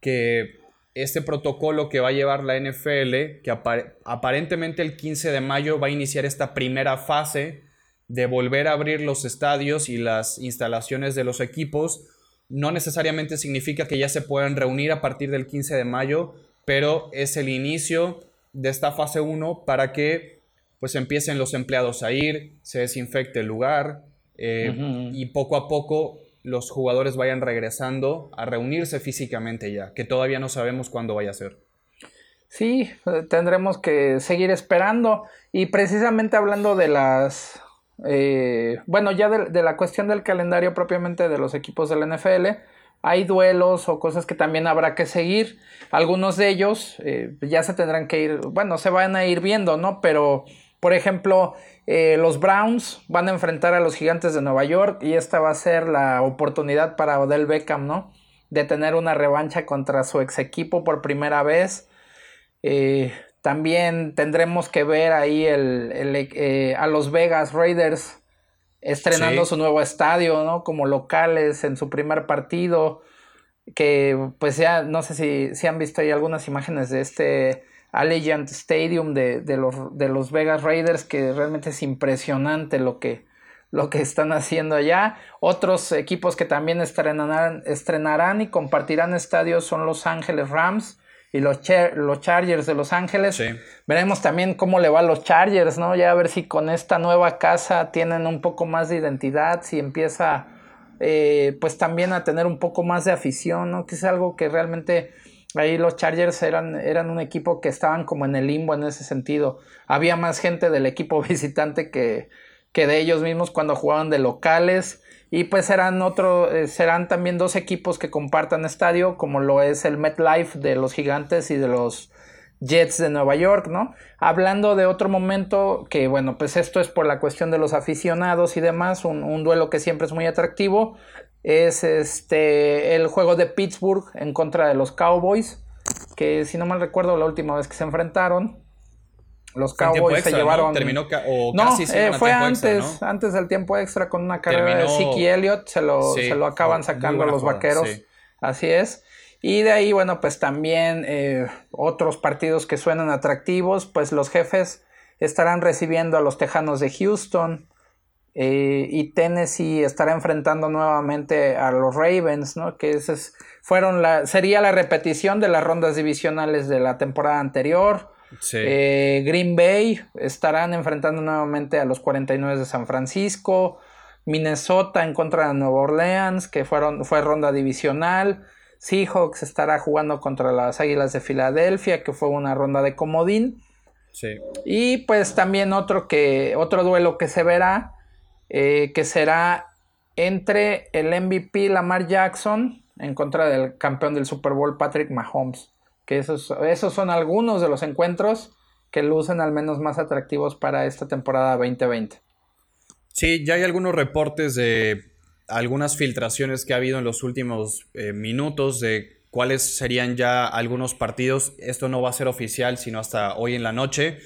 que este protocolo que va a llevar la NFL, que aparentemente el 15 de mayo va a iniciar esta primera fase de volver a abrir los estadios y las instalaciones de los equipos, no necesariamente significa que ya se puedan reunir a partir del 15 de mayo, pero es el inicio de esta fase 1 para que pues empiecen los empleados a ir, se desinfecte el lugar eh, y poco a poco los jugadores vayan regresando a reunirse físicamente ya, que todavía no sabemos cuándo vaya a ser. Sí, tendremos que seguir esperando y precisamente hablando de las eh, bueno, ya de, la cuestión del calendario propiamente de los equipos del NFL, hay duelos o cosas que también habrá que seguir. Algunos de ellos eh, ya se tendrán que ir, bueno, se van a ir viendo, ¿no? Pero, por ejemplo, eh, los Browns van a enfrentar a los Gigantes de Nueva York y esta va a ser la oportunidad para Odell Beckham, ¿no? De tener una revancha contra su ex equipo por primera vez. También tendremos que ver ahí el, eh, a los Vegas Raiders estrenando su nuevo estadio, ¿no? Como locales en su primer partido. Que pues ya no sé si, si han visto ahí algunas imágenes de este Allegiant Stadium de, los, de los Vegas Raiders, que realmente es impresionante lo que, lo que están haciendo allá. Otros equipos que también estrenarán, estrenarán y compartirán estadios son Los Ángeles Rams y los, los Chargers de Los Ángeles. Veremos también cómo le va a los Chargers, ¿no? Ya a ver si con esta nueva casa tienen un poco más de identidad, si empieza eh, pues también a tener un poco más de afición, ¿no? Que es algo que realmente ahí los Chargers eran, eran un equipo que estaban como en el limbo en ese sentido. Había más gente del equipo <laughs> visitante que, que de ellos mismos cuando jugaban de locales. Y pues serán otro, eh, serán también dos equipos que compartan estadio, como lo es el MetLife de los Gigantes y de los Jets de Nueva York, ¿no? Hablando de otro momento, que bueno, pues esto es por la cuestión de los aficionados y demás, un, duelo que siempre es muy atractivo, es este el juego de Pittsburgh en contra de los Cowboys, que si no mal recuerdo la última vez que se enfrentaron, los Cowboys se llevaron. Terminó o no, eh, fue antes, antes del tiempo extra con una carrera de Siki Elliott. Se lo, se lo acaban sacando los vaqueros. Así es. Y de ahí, bueno, pues también eh, otros partidos que suenan atractivos. Pues los jefes estarán recibiendo a los Tejanos de Houston. Eh, y Tennessee estará enfrentando nuevamente a los Ravens, ¿no? Que es, fueron la, sería la repetición de las rondas divisionales de la temporada anterior. Eh, Green Bay estarán enfrentando nuevamente a los 49 de San Francisco. Minnesota en contra de Nueva Orleans, que fueron, fue ronda divisional. Seahawks estará jugando contra las Águilas de Filadelfia, que fue una ronda de comodín. Y pues también otro, que, otro duelo que se verá, eh, que será entre el MVP Lamar Jackson en contra del campeón del Super Bowl Patrick Mahomes. Que esos, esos son algunos de los encuentros que lucen al menos más atractivos para esta temporada 2020. Sí, ya hay algunos reportes de algunas filtraciones que ha habido en los últimos eh, minutos de cuáles serían ya algunos partidos. Esto no va a ser oficial sino hasta hoy en la noche.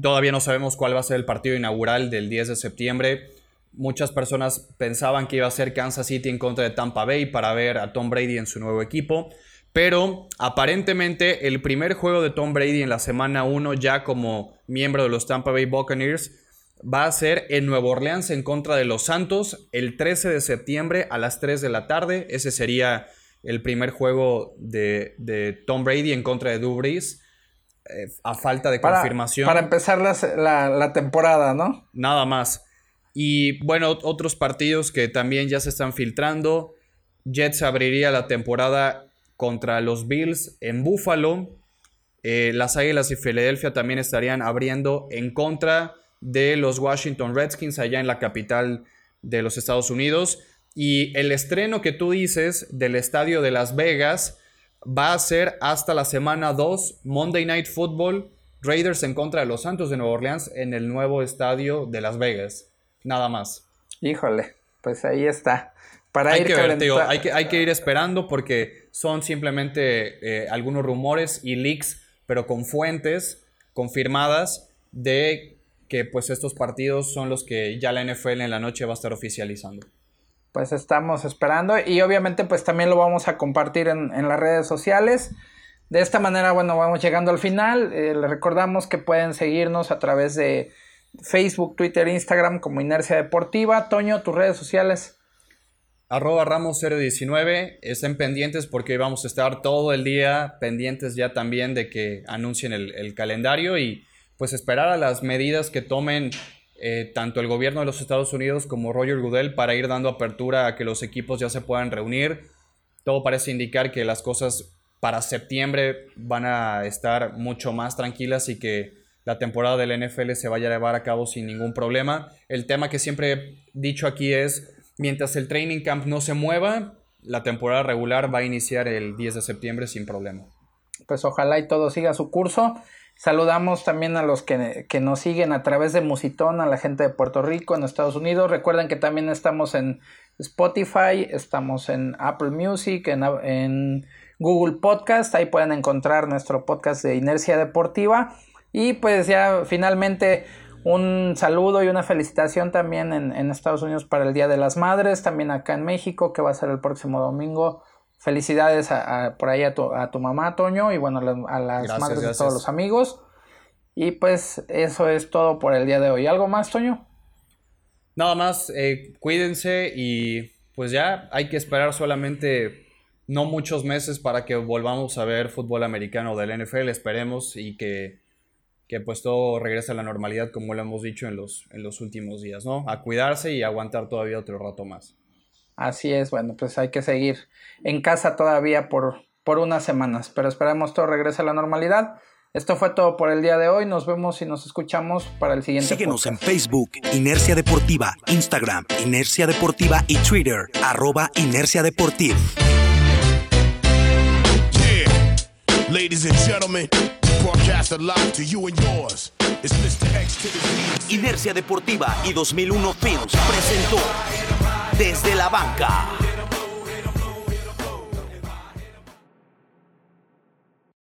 Todavía no sabemos cuál va a ser el partido inaugural del 10 de septiembre. Muchas personas pensaban que iba a ser Kansas City en contra de Tampa Bay para ver a Tom Brady en su nuevo equipo. Pero aparentemente el primer juego de Tom Brady en la semana 1 ya como miembro de los Tampa Bay Buccaneers va a ser en Nueva Orleans en contra de los Santos el 13 de septiembre a las 3 de la tarde. Ese sería el primer juego de, Tom Brady en contra de Drew Brees. Eh, a falta de confirmación. Para empezar la, temporada, ¿no? Nada más. Y bueno, otros partidos que también ya se están filtrando. Jets abriría la temporada contra los Bills en Buffalo. Eh, las Águilas de Filadelfia también estarían abriendo en contra de los Washington Redskins allá en la capital de los Estados Unidos. Y el estreno que tú dices del estadio de Las Vegas va a ser hasta la semana 2, Monday Night Football, Raiders en contra de los Santos de Nueva Orleans en el nuevo estadio de Las Vegas. Nada más. Híjole, pues ahí está. Para hay, que hay, que, hay que ir esperando porque son simplemente eh, algunos rumores y leaks, pero con fuentes confirmadas de que pues estos partidos son los que ya la NFL en la noche va a estar oficializando. Pues estamos esperando y obviamente pues también lo vamos a compartir en, las redes sociales. De esta manera, bueno, vamos llegando al final. Eh, les recordamos que pueden seguirnos a través de Facebook, Twitter, Instagram como Inercia Deportiva. Toño, tus redes sociales. Arroba Ramos 019, estén pendientes porque vamos a estar todo el día pendientes ya también de que anuncien el, calendario y pues esperar a las medidas que tomen eh, tanto el gobierno de los Estados Unidos como Roger Goodell para ir dando apertura a que los equipos ya se puedan reunir. Todo parece indicar que las cosas para septiembre van a estar mucho más tranquilas y que la temporada del NFL se vaya a llevar a cabo sin ningún problema. El tema que siempre he dicho aquí es, mientras el training camp no se mueva, la temporada regular va a iniciar el 10 de septiembre sin problema. Pues ojalá y todo siga su curso. Saludamos también a los que, nos siguen a través de Musitón, a la gente de Puerto Rico, en Estados Unidos. Recuerden que también estamos en Spotify, estamos en Apple Music, en, en Google Podcast. Ahí pueden encontrar nuestro podcast de Inercia Deportiva. Y pues ya finalmente un saludo y una felicitación también en, en, Estados Unidos para el Día de las Madres, también acá en México, que va a ser el próximo domingo Felicidades a, por ahí a tu, a tu, mamá, Toño, y bueno, a, las madres de todos los amigos. Y pues eso es todo por el día de hoy. ¿Algo más, Toño? Nada más, eh, cuídense y pues ya hay que esperar solamente no muchos meses para que volvamos a ver fútbol americano del NFL, esperemos, y que, que pues todo regrese a la normalidad como lo hemos dicho en los, en los últimos días, ¿no? A cuidarse y aguantar todavía otro rato más. Así es, bueno, pues hay que seguir en casa todavía por, por unas semanas, pero esperamos todo regrese a la normalidad. Esto fue todo por el día de hoy. Nos vemos y nos escuchamos para el siguiente. Síguenos en Facebook, Inercia Deportiva, Instagram, Inercia Deportiva y Twitter, arroba Inercia Deportiva. Ladies and gentlemen, Inercia Deportiva y 2001 Films presentó desde la banca.